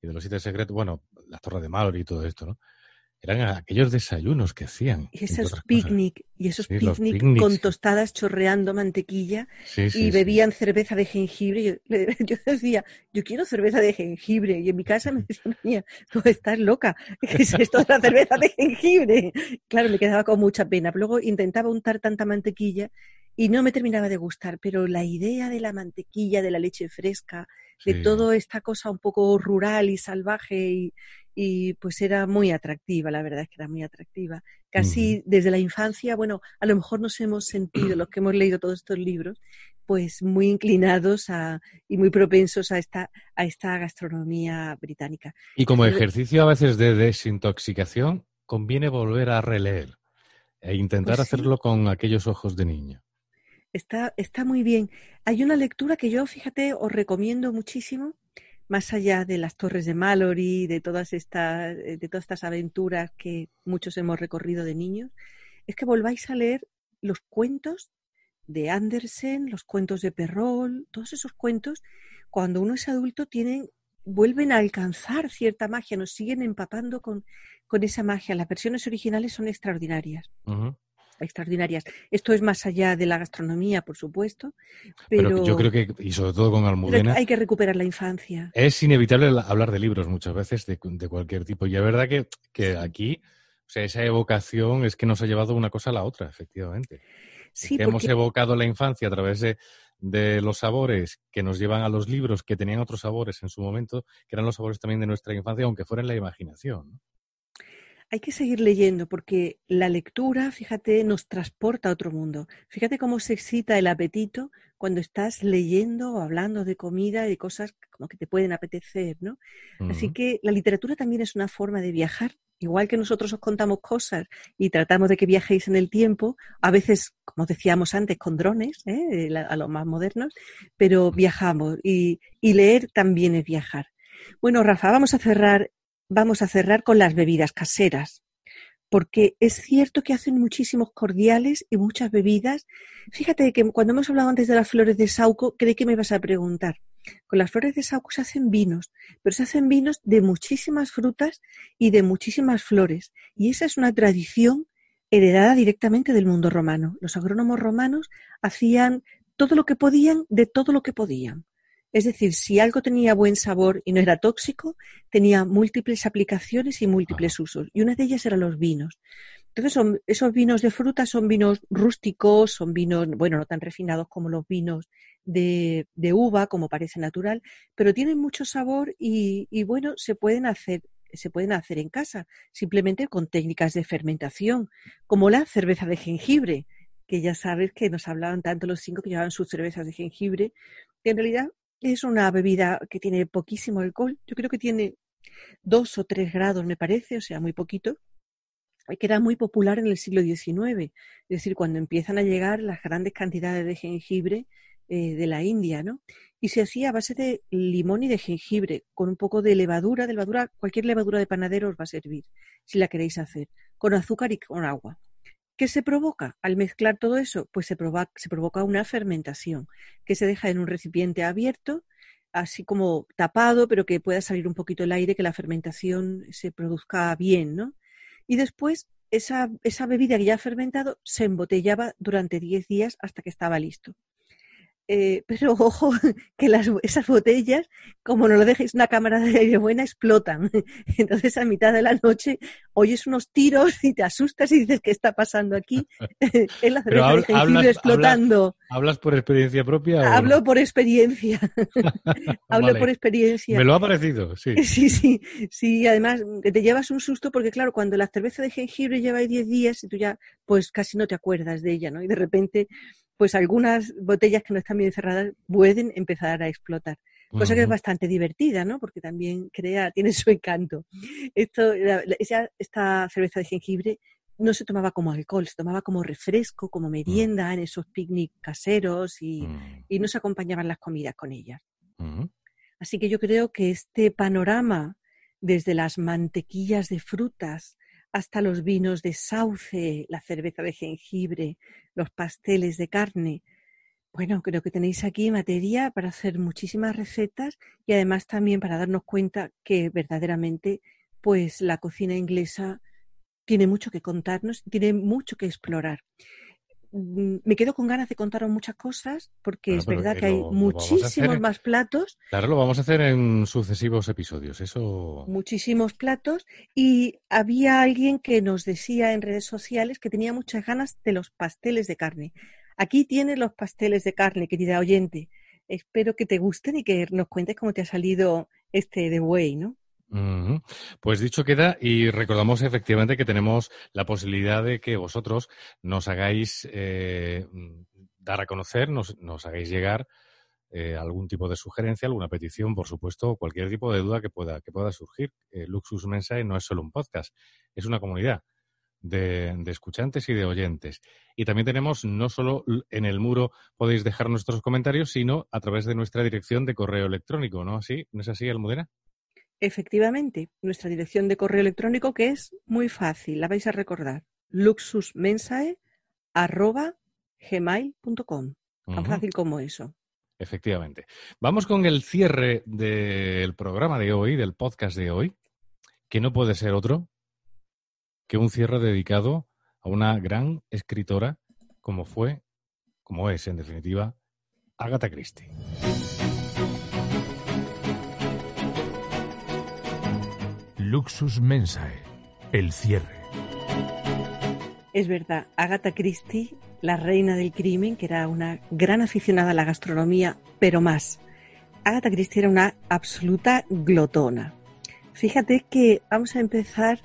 y de los siete secretos, bueno, la Torre de Mallory y todo esto, ¿no? Eran aquellos desayunos que hacían. Y esos picnic, y esos picnic con tostadas chorreando mantequilla y bebían cerveza de jengibre. Yo, decía, yo quiero cerveza de jengibre. Y en mi casa me decían, mía, tú estás loca, ¿qué es esto de la cerveza de jengibre? Claro, me quedaba con mucha pena. Luego intentaba untar tanta mantequilla y no me terminaba de gustar, pero la idea de la mantequilla, de la leche fresca, de toda esta cosa un poco rural y salvaje y, y pues era muy atractiva, la verdad es que era muy atractiva. Casi desde la infancia, bueno, a lo mejor nos hemos sentido, los que hemos leído todos estos libros, pues muy inclinados a, y muy propensos a esta, a esta gastronomía británica. Y como ejercicio a veces de desintoxicación, conviene volver a releer e intentar pues hacerlo con aquellos ojos de niño. Está, está muy bien. Hay una lectura que yo, fíjate, os recomiendo muchísimo, más allá de las torres de Mallory, de todas estas, eh, de todas estas aventuras que muchos hemos recorrido de niños, es que volváis a leer los cuentos de Andersen, los cuentos de Perrol, todos esos cuentos, cuando uno es adulto, tienen, vuelven a alcanzar cierta magia, nos siguen empapando con, con esa magia. Las versiones originales son extraordinarias extraordinarias. Esto es más allá de la gastronomía, por supuesto, pero, yo creo que, y sobre todo con Almudena... Hay que recuperar la infancia. Es inevitable hablar de libros muchas veces, de, cualquier tipo. Y es verdad que, que aquí, o sea, esa evocación es que nos ha llevado una cosa a la otra, efectivamente. Sí, Hemos evocado la infancia a través de, de los sabores que nos llevan a los libros que tenían otros sabores en su momento, que eran los sabores también de nuestra infancia, aunque fuera en la imaginación. ¿no? Hay que seguir leyendo porque la lectura, fíjate, nos transporta a otro mundo. Fíjate cómo se excita el apetito cuando estás leyendo o hablando de comida y de cosas como que te pueden apetecer, ¿no? Así que la literatura también es una forma de viajar. Igual que nosotros os contamos cosas y tratamos de que viajéis en el tiempo, a veces, como decíamos antes, con drones, ¿eh? a los más modernos, pero viajamos y, y leer también es viajar. Bueno, Rafa, vamos a cerrar vamos a cerrar con las bebidas caseras, porque es cierto que hacen muchísimos cordiales y muchas bebidas. Fíjate que cuando hemos hablado antes de las flores de Sauco, creí que me ibas a preguntar. Con las flores de Sauco se hacen vinos, pero se hacen vinos de muchísimas frutas y de muchísimas flores. Y esa es una tradición heredada directamente del mundo romano. Los agrónomos romanos hacían todo lo que podían de todo lo que podían. Es decir, si algo tenía buen sabor y no era tóxico, tenía múltiples aplicaciones y múltiples usos. Y una de ellas eran los vinos. Entonces, esos vinos de fruta son vinos rústicos, son vinos, bueno, no tan refinados como los vinos de, uva, como parece natural, pero tienen mucho sabor y, y, bueno, se pueden hacer se pueden hacer en casa, simplemente con técnicas de fermentación, como la cerveza de jengibre, que ya sabes que nos hablaban tanto los cinco que llevaban sus cervezas de jengibre, que en realidad es una bebida que tiene poquísimo alcohol. Yo creo que tiene dos o tres grados, me parece, o sea, muy poquito. Que era muy popular en el siglo XIX, es decir, cuando empiezan a llegar las grandes cantidades de jengibre eh, de la India, ¿no? Y se hacía a base de limón y de jengibre, con un poco de levadura, de levadura, cualquier levadura de panadero os va a servir, si la queréis hacer, con azúcar y con agua. ¿Qué se provoca al mezclar todo eso? Pues se provoca, se provoca una fermentación que se deja en un recipiente abierto, así como tapado, pero que pueda salir un poquito el aire, que la fermentación se produzca bien, ¿no? Y después esa, esa bebida que ya ha fermentado se embotellaba durante 10 días hasta que estaba listo. Eh, pero ojo, que las, esas botellas, como no lo dejéis una cámara de aire buena, explotan. Entonces a mitad de la noche oyes unos tiros y te asustas y dices, ¿qué está pasando aquí? es la cerveza de jengibre explotando. Hablas, por experiencia propia? Hablo por experiencia. Hablo por experiencia. Me lo ha parecido, sí. Sí, sí, sí. Además, te llevas un susto porque, claro, cuando la cerveza de jengibre lleva 10 días y tú ya, pues casi no te acuerdas de ella, ¿no? Y de repente pues algunas botellas que no están bien cerradas pueden empezar a explotar. Cosa que es bastante divertida, ¿no? Porque también crea, tiene su encanto. Esto, esta cerveza de jengibre no se tomaba como alcohol, se tomaba como refresco, como mm. merienda en esos picnics caseros y, mm. y, no se acompañaban las comidas con ellas. Así que yo creo que este panorama, desde las mantequillas de frutas hasta los vinos de sauce, la cerveza de jengibre, los pasteles de carne, Bueno, creo que tenéis aquí materia para hacer muchísimas recetas y además también para darnos cuenta que verdaderamente pues la cocina inglesa tiene mucho que contarnos, tiene mucho que explorar. Mm, me quedo con ganas de contaros muchas cosas porque es verdad que hay muchísimos más platos. Claro, lo vamos a hacer en sucesivos episodios, eso. Muchísimos platos y había alguien que nos decía en redes sociales que tenía muchas ganas de los pasteles de carne. Aquí tienes los pasteles de carne, querida oyente. Espero que te gusten y que nos cuentes cómo te ha salido este de Way, ¿no? Pues dicho queda y recordamos efectivamente que tenemos la posibilidad de que vosotros nos hagáis eh, dar a conocer, nos, hagáis llegar eh, algún tipo de sugerencia, alguna petición, por supuesto, cualquier tipo de duda que pueda, que pueda surgir. Eh, Luxus Mensae no es solo un podcast, es una comunidad de, de, escuchantes y de oyentes. Y también tenemos, no solo en el muro podéis dejar nuestros comentarios, sino a través de nuestra dirección de correo electrónico, ¿no? ¿Así? ¿No es así, Almudena? Efectivamente, nuestra dirección de correo electrónico que es muy fácil, la vais a recordar, luxusmensae.gmail.com. Tan fácil como eso. Efectivamente. Vamos con el cierre del programa de hoy, del podcast de hoy, que no puede ser otro que un cierre dedicado a una gran escritora como fue, como es en definitiva, Agatha Christie. Luxus Mensae, el cierre. Es verdad, Agatha Christie, la reina del crimen, que era una gran aficionada a la gastronomía, pero más. Agatha Christie era una absoluta glotona. Fíjate que vamos a empezar,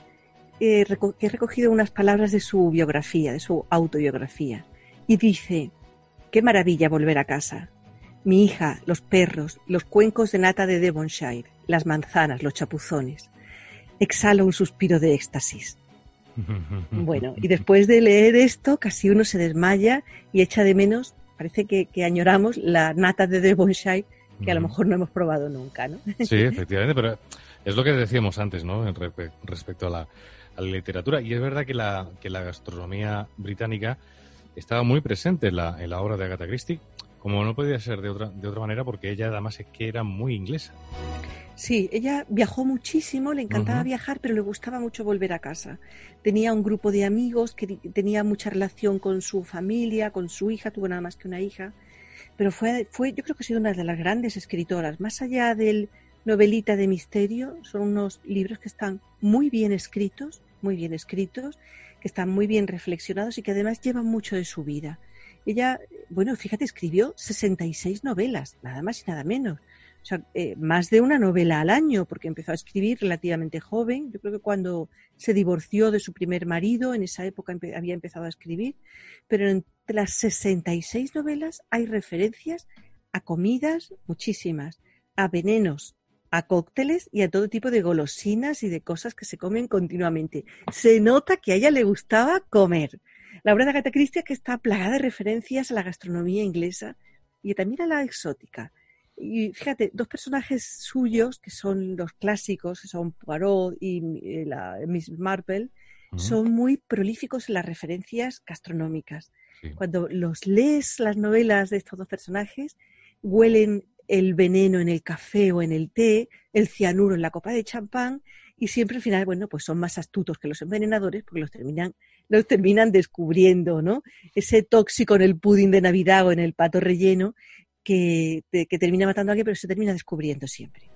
eh, que he recogido unas palabras de su biografía, de su autobiografía, y dice, qué maravilla volver a casa. Mi hija, los perros, los cuencos de nata de Devonshire, las manzanas, los chapuzones exhala un suspiro de éxtasis. Bueno, y después de leer esto, casi uno se desmaya y echa de menos, parece que, añoramos la nata de Devonshire, que a lo mejor no hemos probado nunca, ¿no? Sí, efectivamente, pero es lo que decíamos antes, ¿no? Respecto a la, literatura. Y es verdad que la, que la gastronomía británica estaba muy presente en la, en la obra de Agatha Christie, como no podía ser de otra, de otra manera, porque ella además es que era muy inglesa. Sí, ella viajó muchísimo, le encantaba viajar, pero le gustaba mucho volver a casa. Tenía un grupo de amigos que tenía mucha relación con su familia, con su hija, tuvo nada más que una hija, pero fue, fue yo creo que ha sido una de las grandes escritoras. Más allá del novelita de misterio, son unos libros que están muy bien escritos, muy bien escritos, que están muy bien reflexionados y que además llevan mucho de su vida. Ella, bueno, fíjate, escribió 66 novelas, nada más y nada menos eh, más de una novela al año, porque empezó a escribir relativamente joven. Yo creo que cuando se divorció de su primer marido, en esa época había empezado a escribir, pero entre las 66 novelas hay referencias a comidas, muchísimas, a venenos, a cócteles y a todo tipo de golosinas y de cosas que se comen continuamente. Se nota que a ella le gustaba comer. La obra de Agatha Christie que está plagada de referencias a la gastronomía inglesa y también a la exótica. Y fíjate, dos personajes suyos, que son los clásicos, que son Poirot y eh, la Miss Marple, son muy prolíficos en las referencias gastronómicas. Cuando los lees las novelas de estos dos personajes, huelen el veneno en el café o en el té, el cianuro en la copa de champán, y siempre al final, bueno, pues son más astutos que los envenenadores porque los terminan, los terminan descubriendo, ¿no? Ese tóxico en el pudding de Navidad o en el pato relleno que, termina matando a alguien, pero se termina descubriendo siempre.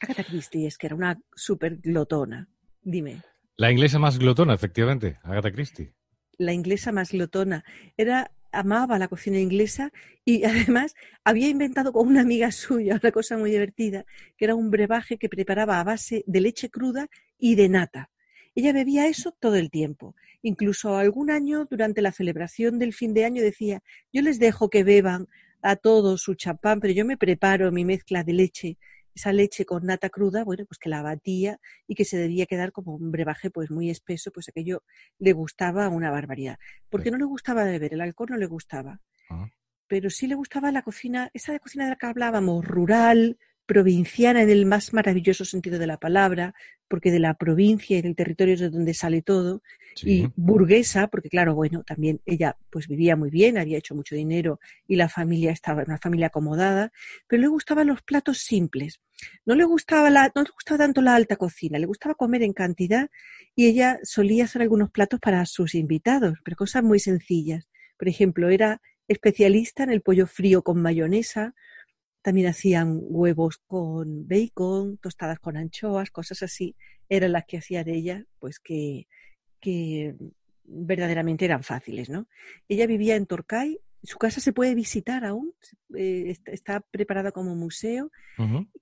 Agatha Christie es que era una súper glotona. Dime. La inglesa más glotona, efectivamente, Agatha Christie. La inglesa más glotona. Era, amaba la cocina inglesa y además había inventado con una amiga suya una cosa muy divertida, que era un brebaje que preparaba a base de leche cruda y de nata. Ella bebía eso todo el tiempo. Incluso algún año, durante la celebración del fin de año, decía, yo les dejo que beban a todos su champán, pero yo me preparo mi mezcla de leche, esa leche con nata cruda, bueno, pues que la batía y que se debía quedar como un brebaje pues muy espeso, pues aquello le gustaba una barbaridad. Porque no le gustaba beber, el alcohol no le gustaba. Ah. Pero sí le gustaba la cocina, esa de cocina de la que hablábamos, rural, provinciana en el más maravilloso sentido de la palabra, porque de la provincia y del territorio es de donde sale todo, y burguesa, porque claro, bueno, también ella pues vivía muy bien, había hecho mucho dinero y la familia estaba en una familia acomodada, pero le gustaban los platos simples. No le gustaba la, no le gustaba tanto la alta cocina, le gustaba comer en cantidad y ella solía hacer algunos platos para sus invitados, pero cosas muy sencillas. Por ejemplo, era especialista en el pollo frío con mayonesa, también hacían huevos con bacon, tostadas con anchoas, cosas así, eran las que hacía de ella, pues que, que verdaderamente eran fáciles, ¿no? Ella vivía en Torcay, su casa se puede visitar aún, eh, está, preparada como museo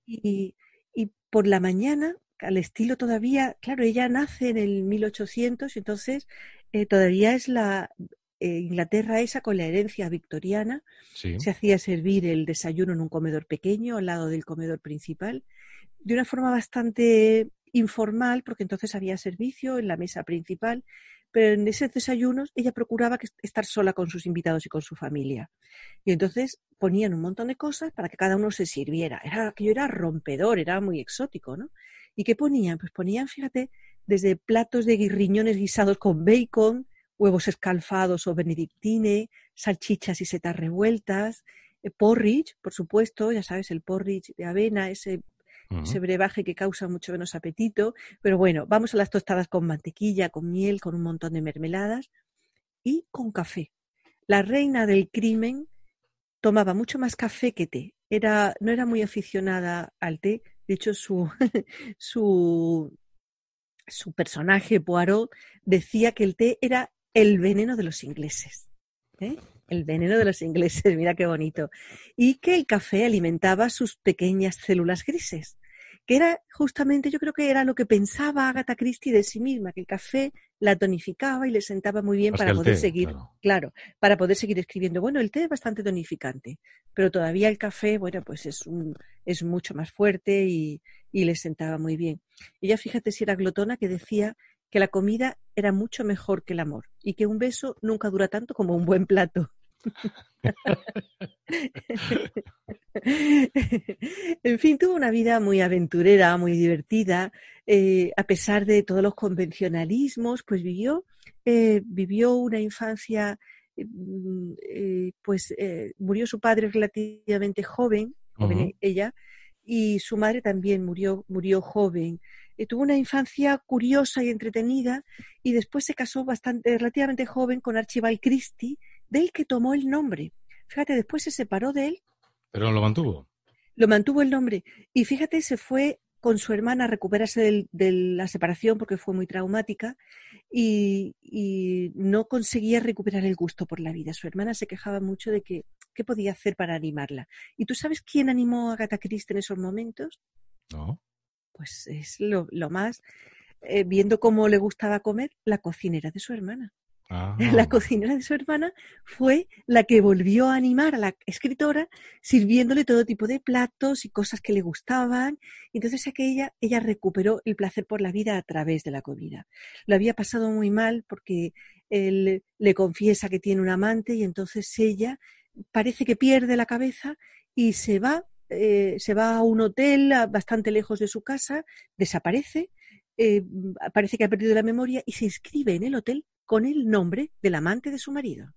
y, y, por la mañana, al estilo todavía, claro, ella nace en el 1800 y entonces eh, todavía es la eh, Inglaterra esa con la herencia victoriana. Se hacía servir el desayuno en un comedor pequeño al lado del comedor principal, de una forma bastante informal, porque entonces había servicio en la mesa principal, pero en esos desayunos ella procuraba estar sola con sus invitados y con su familia. Y entonces ponían un montón de cosas para que cada uno se sirviera. Era, aquello era rompedor, era muy exótico, ¿no? ¿Y qué ponían? Pues ponían, fíjate, desde platos de guirriñones guisados con bacon, huevos escalfados o benedictine, salchichas y setas revueltas, eh, porridge, por supuesto, ya sabes, el porridge de avena, ese, ese brebaje que causa mucho menos apetito. Pero bueno, vamos a las tostadas con mantequilla, con miel, con un montón de mermeladas y con café. La reina del crimen tomaba mucho más café que té. Era, no era muy aficionada al té. De hecho, su, su, su personaje, Poirot, decía que el té era el veneno de los ingleses. ¿eh? El veneno de los ingleses, mira qué bonito. Y que el café alimentaba sus pequeñas células grises, que era justamente, yo creo que era lo que pensaba Agatha Christie de sí misma, que el café la tonificaba y le sentaba muy bien para poder seguir, claro. para poder seguir escribiendo. Bueno, el té es bastante tonificante, pero todavía el café, bueno, pues es, un, es mucho más fuerte y, y le sentaba muy bien. Ella, fíjate si era glotona, que decía que la comida era mucho mejor que el amor y que un beso nunca dura tanto como un buen plato. en fin, tuvo una vida muy aventurera, muy divertida, eh, a pesar de todos los convencionalismos, pues vivió, eh, vivió una infancia, mm, eh, pues murió su padre relativamente joven, joven ella, y su madre también murió, murió joven. Eh, tuvo una infancia curiosa y entretenida y después se casó bastante, relativamente joven con Archibald Christie, del que tomó el nombre. Fíjate, después se separó de él. Pero lo mantuvo. Lo mantuvo el nombre. Y fíjate, se fue con su hermana a recuperarse de la separación porque fue muy traumática y, y, no conseguía recuperar el gusto por la vida. Su hermana se quejaba mucho de que qué podía hacer para animarla. ¿Y tú sabes quién animó a Agatha Christie en esos momentos? No pues es lo, más, eh, viendo cómo le gustaba comer, la cocinera de su hermana. La ah. cocinera de su hermana fue la que volvió a animar a la escritora sirviéndole todo tipo de platos y cosas que le gustaban. Entonces aquella, ella recuperó el placer por la vida a través de la comida. Lo había pasado muy mal porque él le confiesa que tiene un amante y entonces ella parece que pierde la cabeza y se va eh, se va a un hotel bastante lejos de su casa, desaparece, eh, parece que ha perdido la memoria y se inscribe en el hotel con el nombre del amante de su marido.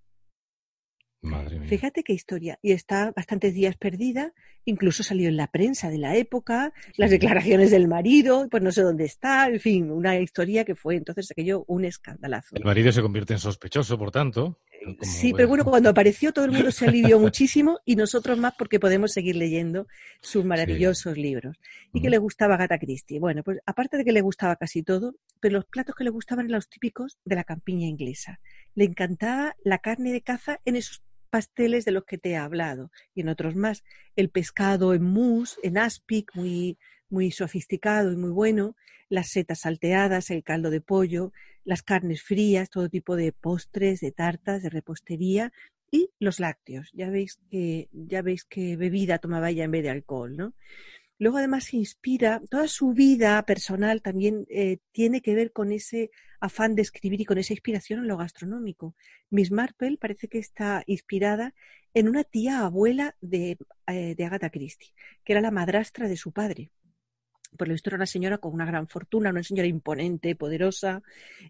Fíjate qué historia. Y está bastantes días perdida, incluso salió en la prensa de la época, las declaraciones del marido, pues no sé dónde está, en fin, una historia que fue entonces aquello un escandalazo. El marido se convierte en sospechoso, por tanto. Sí, pero bueno, cuando apareció todo el mundo se alivió muchísimo y nosotros más porque podemos seguir leyendo sus maravillosos libros. Y que le gustaba Gata Christie. Bueno, pues aparte de que le gustaba casi todo, pero los platos que le gustaban eran los típicos de la campiña inglesa. Le encantaba la carne de caza en esos pasteles de los que te he hablado y en otros más. El pescado en mousse, en aspic, muy, muy sofisticado y muy bueno, las setas salteadas, el caldo de pollo, las carnes frías, todo tipo de postres, de tartas, de repostería y los lácteos. Ya veis que, ya veis que bebida tomaba ella en vez de alcohol, ¿no? Luego además se inspira, toda su vida personal también eh, tiene que ver con ese afán de escribir y con esa inspiración en lo gastronómico. Miss Marple parece que está inspirada en una tía abuela de, eh, de Agatha Christie, que era la madrastra de su padre por lo visto era una señora con una gran fortuna, una señora imponente, poderosa,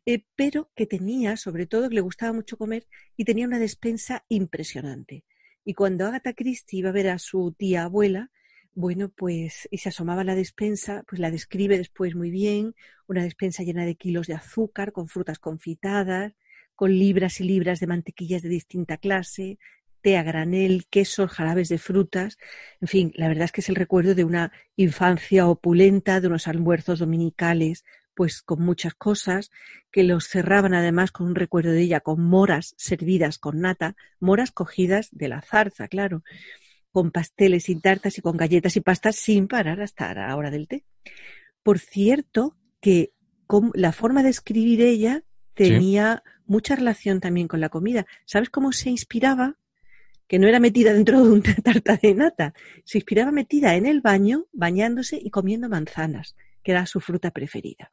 eh, pero que tenía, sobre todo, que le gustaba mucho comer y tenía una despensa impresionante. Y cuando Agatha Christie iba a ver a su tía abuela, bueno, pues, y se asomaba a la despensa, pues la describe después muy bien, una despensa llena de kilos de azúcar, con frutas confitadas, con libras y libras de mantequillas de distinta clase, té a granel, quesos, jarabes de frutas. En fin, la verdad es que es el recuerdo de una infancia opulenta, de unos almuerzos dominicales, pues con muchas cosas, que los cerraban además con un recuerdo de ella, con moras servidas con nata, moras cogidas de la zarza, claro, con pasteles y tartas y con galletas y pastas sin parar hasta la hora del té. Por cierto, que la forma de escribir ella tenía mucha relación también con la comida. ¿Sabes cómo se inspiraba? que no era metida dentro de una tarta de nata, se inspiraba metida en el baño, bañándose y comiendo manzanas, que era su fruta preferida.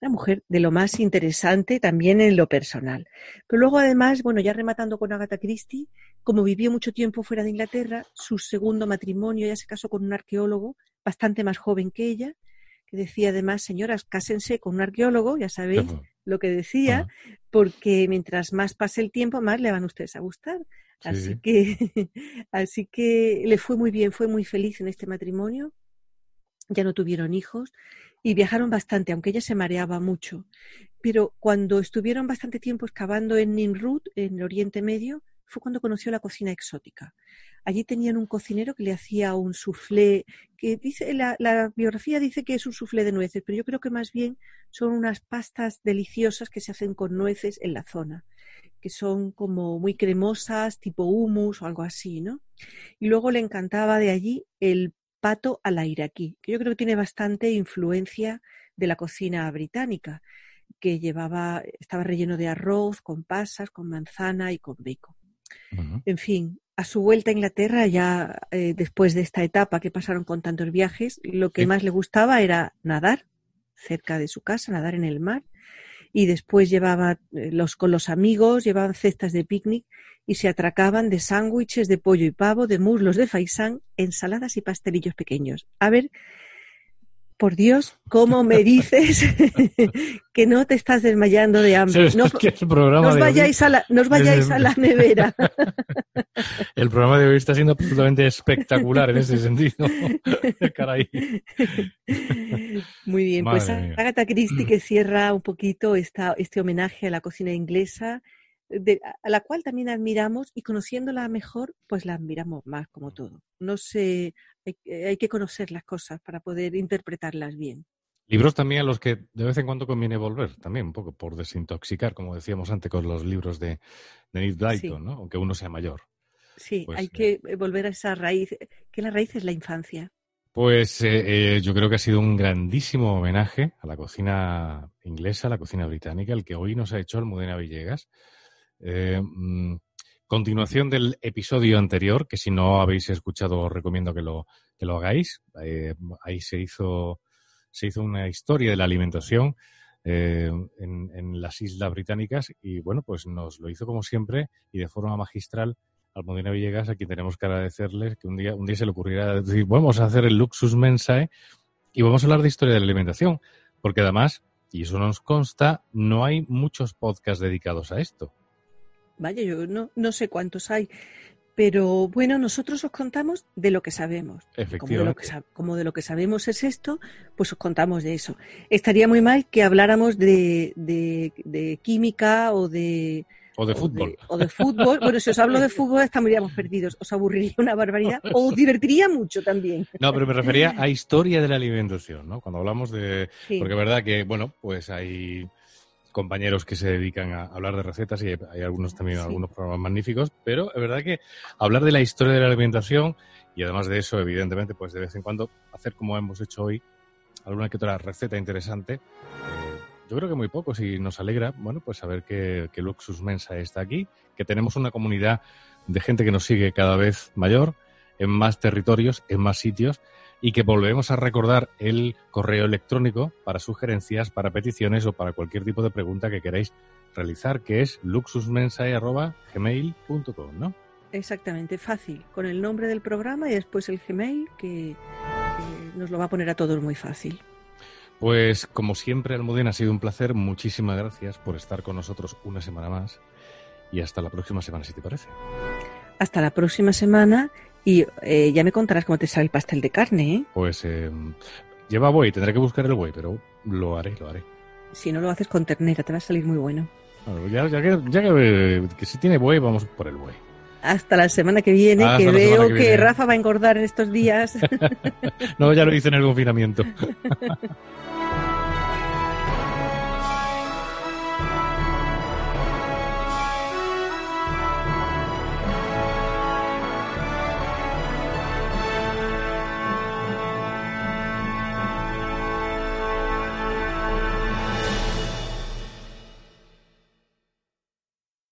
Una mujer de lo más interesante también en lo personal. Pero luego, además, bueno, ya rematando con Agatha Christie, como vivió mucho tiempo fuera de Inglaterra, su segundo matrimonio, ya se casó con un arqueólogo bastante más joven que ella, que decía además, señoras, cásense con un arqueólogo, ya sabéis lo que decía, porque mientras más pase el tiempo, más le van ustedes a gustar. Así que, así que le fue muy bien, fue muy feliz en este matrimonio. Ya no tuvieron hijos y viajaron bastante, aunque ella se mareaba mucho. Pero cuando estuvieron bastante tiempo excavando en Nimrud, en Oriente Medio, fue cuando conoció la cocina exótica. Allí tenían un cocinero que le hacía un soufflé, que dice, la, la, biografía dice que es un soufflé de nueces, pero yo creo que más bien son unas pastas deliciosas que se hacen con nueces en la zona que son como muy cremosas, tipo humus o algo así, ¿no? Y luego le encantaba de allí el pato a la iraquí, que yo creo que tiene bastante influencia de la cocina británica, que llevaba, estaba relleno de arroz, con pasas, con manzana y con bacon. En fin, a su vuelta a Inglaterra, ya eh, después de esta etapa que pasaron con tantos viajes, lo que más le gustaba era nadar cerca de su casa, nadar en el mar y después llevaba eh, los, con los amigos, llevaban cestas de picnic y se atracaban de sándwiches de pollo y pavo, de muslos de faisán, ensaladas y pastelillos pequeños. A ver, por Dios, ¿cómo me dices que no te estás desmayando de hambre? no, nos vayáis, a la, vayáis a la nevera. el programa de hoy está siendo absolutamente espectacular en ese sentido. Caray. Muy bien, pues Agatha Christie que cierra un poquito esta, este homenaje a la cocina inglesa, a la cual también admiramos y conociéndola mejor, pues la admiramos más como todo. No sé, hay, que conocer las cosas para poder interpretarlas bien. Libros también a los que de vez en cuando conviene volver, también un poco por desintoxicar, como decíamos antes con los libros de, de Neil Blyton, ¿no? aunque uno sea mayor. Sí, pues, hay que eh, volver a esa raíz, que la raíz es la infancia. Pues eh, eh, yo creo que ha sido un grandísimo homenaje a la cocina inglesa, a la cocina británica, el que hoy nos ha hecho Almudena Villegas. Mm, continuación del episodio anterior, que si no habéis escuchado os recomiendo que lo, que lo hagáis. Eh, ahí se hizo, se hizo una historia de la alimentación eh, en, en, las Islas Británicas y bueno, pues nos lo hizo como siempre y de forma magistral Almudena Villegas, a quien tenemos que agradecerles que un día, un día se le ocurriera decir, vamos a hacer el Luxus Mensae y vamos a hablar de historia de la alimentación, porque además, y eso nos consta, no hay muchos podcasts dedicados a esto. Vaya, yo no, no sé cuántos hay. Pero bueno, nosotros os contamos de lo que sabemos. Como de lo que, como de lo que sabemos es esto, pues os contamos de eso. Estaría muy mal que habláramos de, de, química o de, o de fútbol. O de, fútbol. Bueno, si os hablo de fútbol estaríamos perdidos. Os aburriría una barbaridad o os divertiría mucho también. No, pero me refería a historia de la alimentación, ¿no? Cuando hablamos de... Porque es verdad que, bueno, pues hay compañeros que se dedican a hablar de recetas y hay algunos también, algunos programas magníficos, pero es verdad que hablar de la historia de la alimentación y además de eso, evidentemente, pues de vez en cuando hacer como hemos hecho hoy, alguna que otra receta interesante, yo creo que muy poco, si nos alegra, bueno, pues saber que, que Luxus Mensa está aquí, que tenemos una comunidad de gente que nos sigue cada vez mayor, en más territorios, en más sitios, y que volvemos a recordar el correo electrónico para sugerencias, para peticiones o para cualquier tipo de pregunta que queráis realizar, que es luxusmensae.gmail.com, ¿no? Exactamente, fácil, con el nombre del programa y después el Gmail, que, que nos lo va a poner a todos muy fácil. Pues como siempre, Almudena, ha sido un placer. Muchísimas gracias por estar con nosotros una semana más y hasta la próxima semana, si te parece. Hasta la próxima semana y eh, ya me contarás cómo te sale el pastel de carne, ¿eh? Pues eh, lleva buey, tendré que buscar el buey, pero lo haré, lo haré. Si no lo haces con ternera, te va a salir muy bueno. Bueno, ya, ya que, ya que, que si tiene buey, vamos por el buey. Hasta la semana que viene, Hasta que veo que que. Rafa va a engordar en estos días. no, ya lo hice en el confinamiento.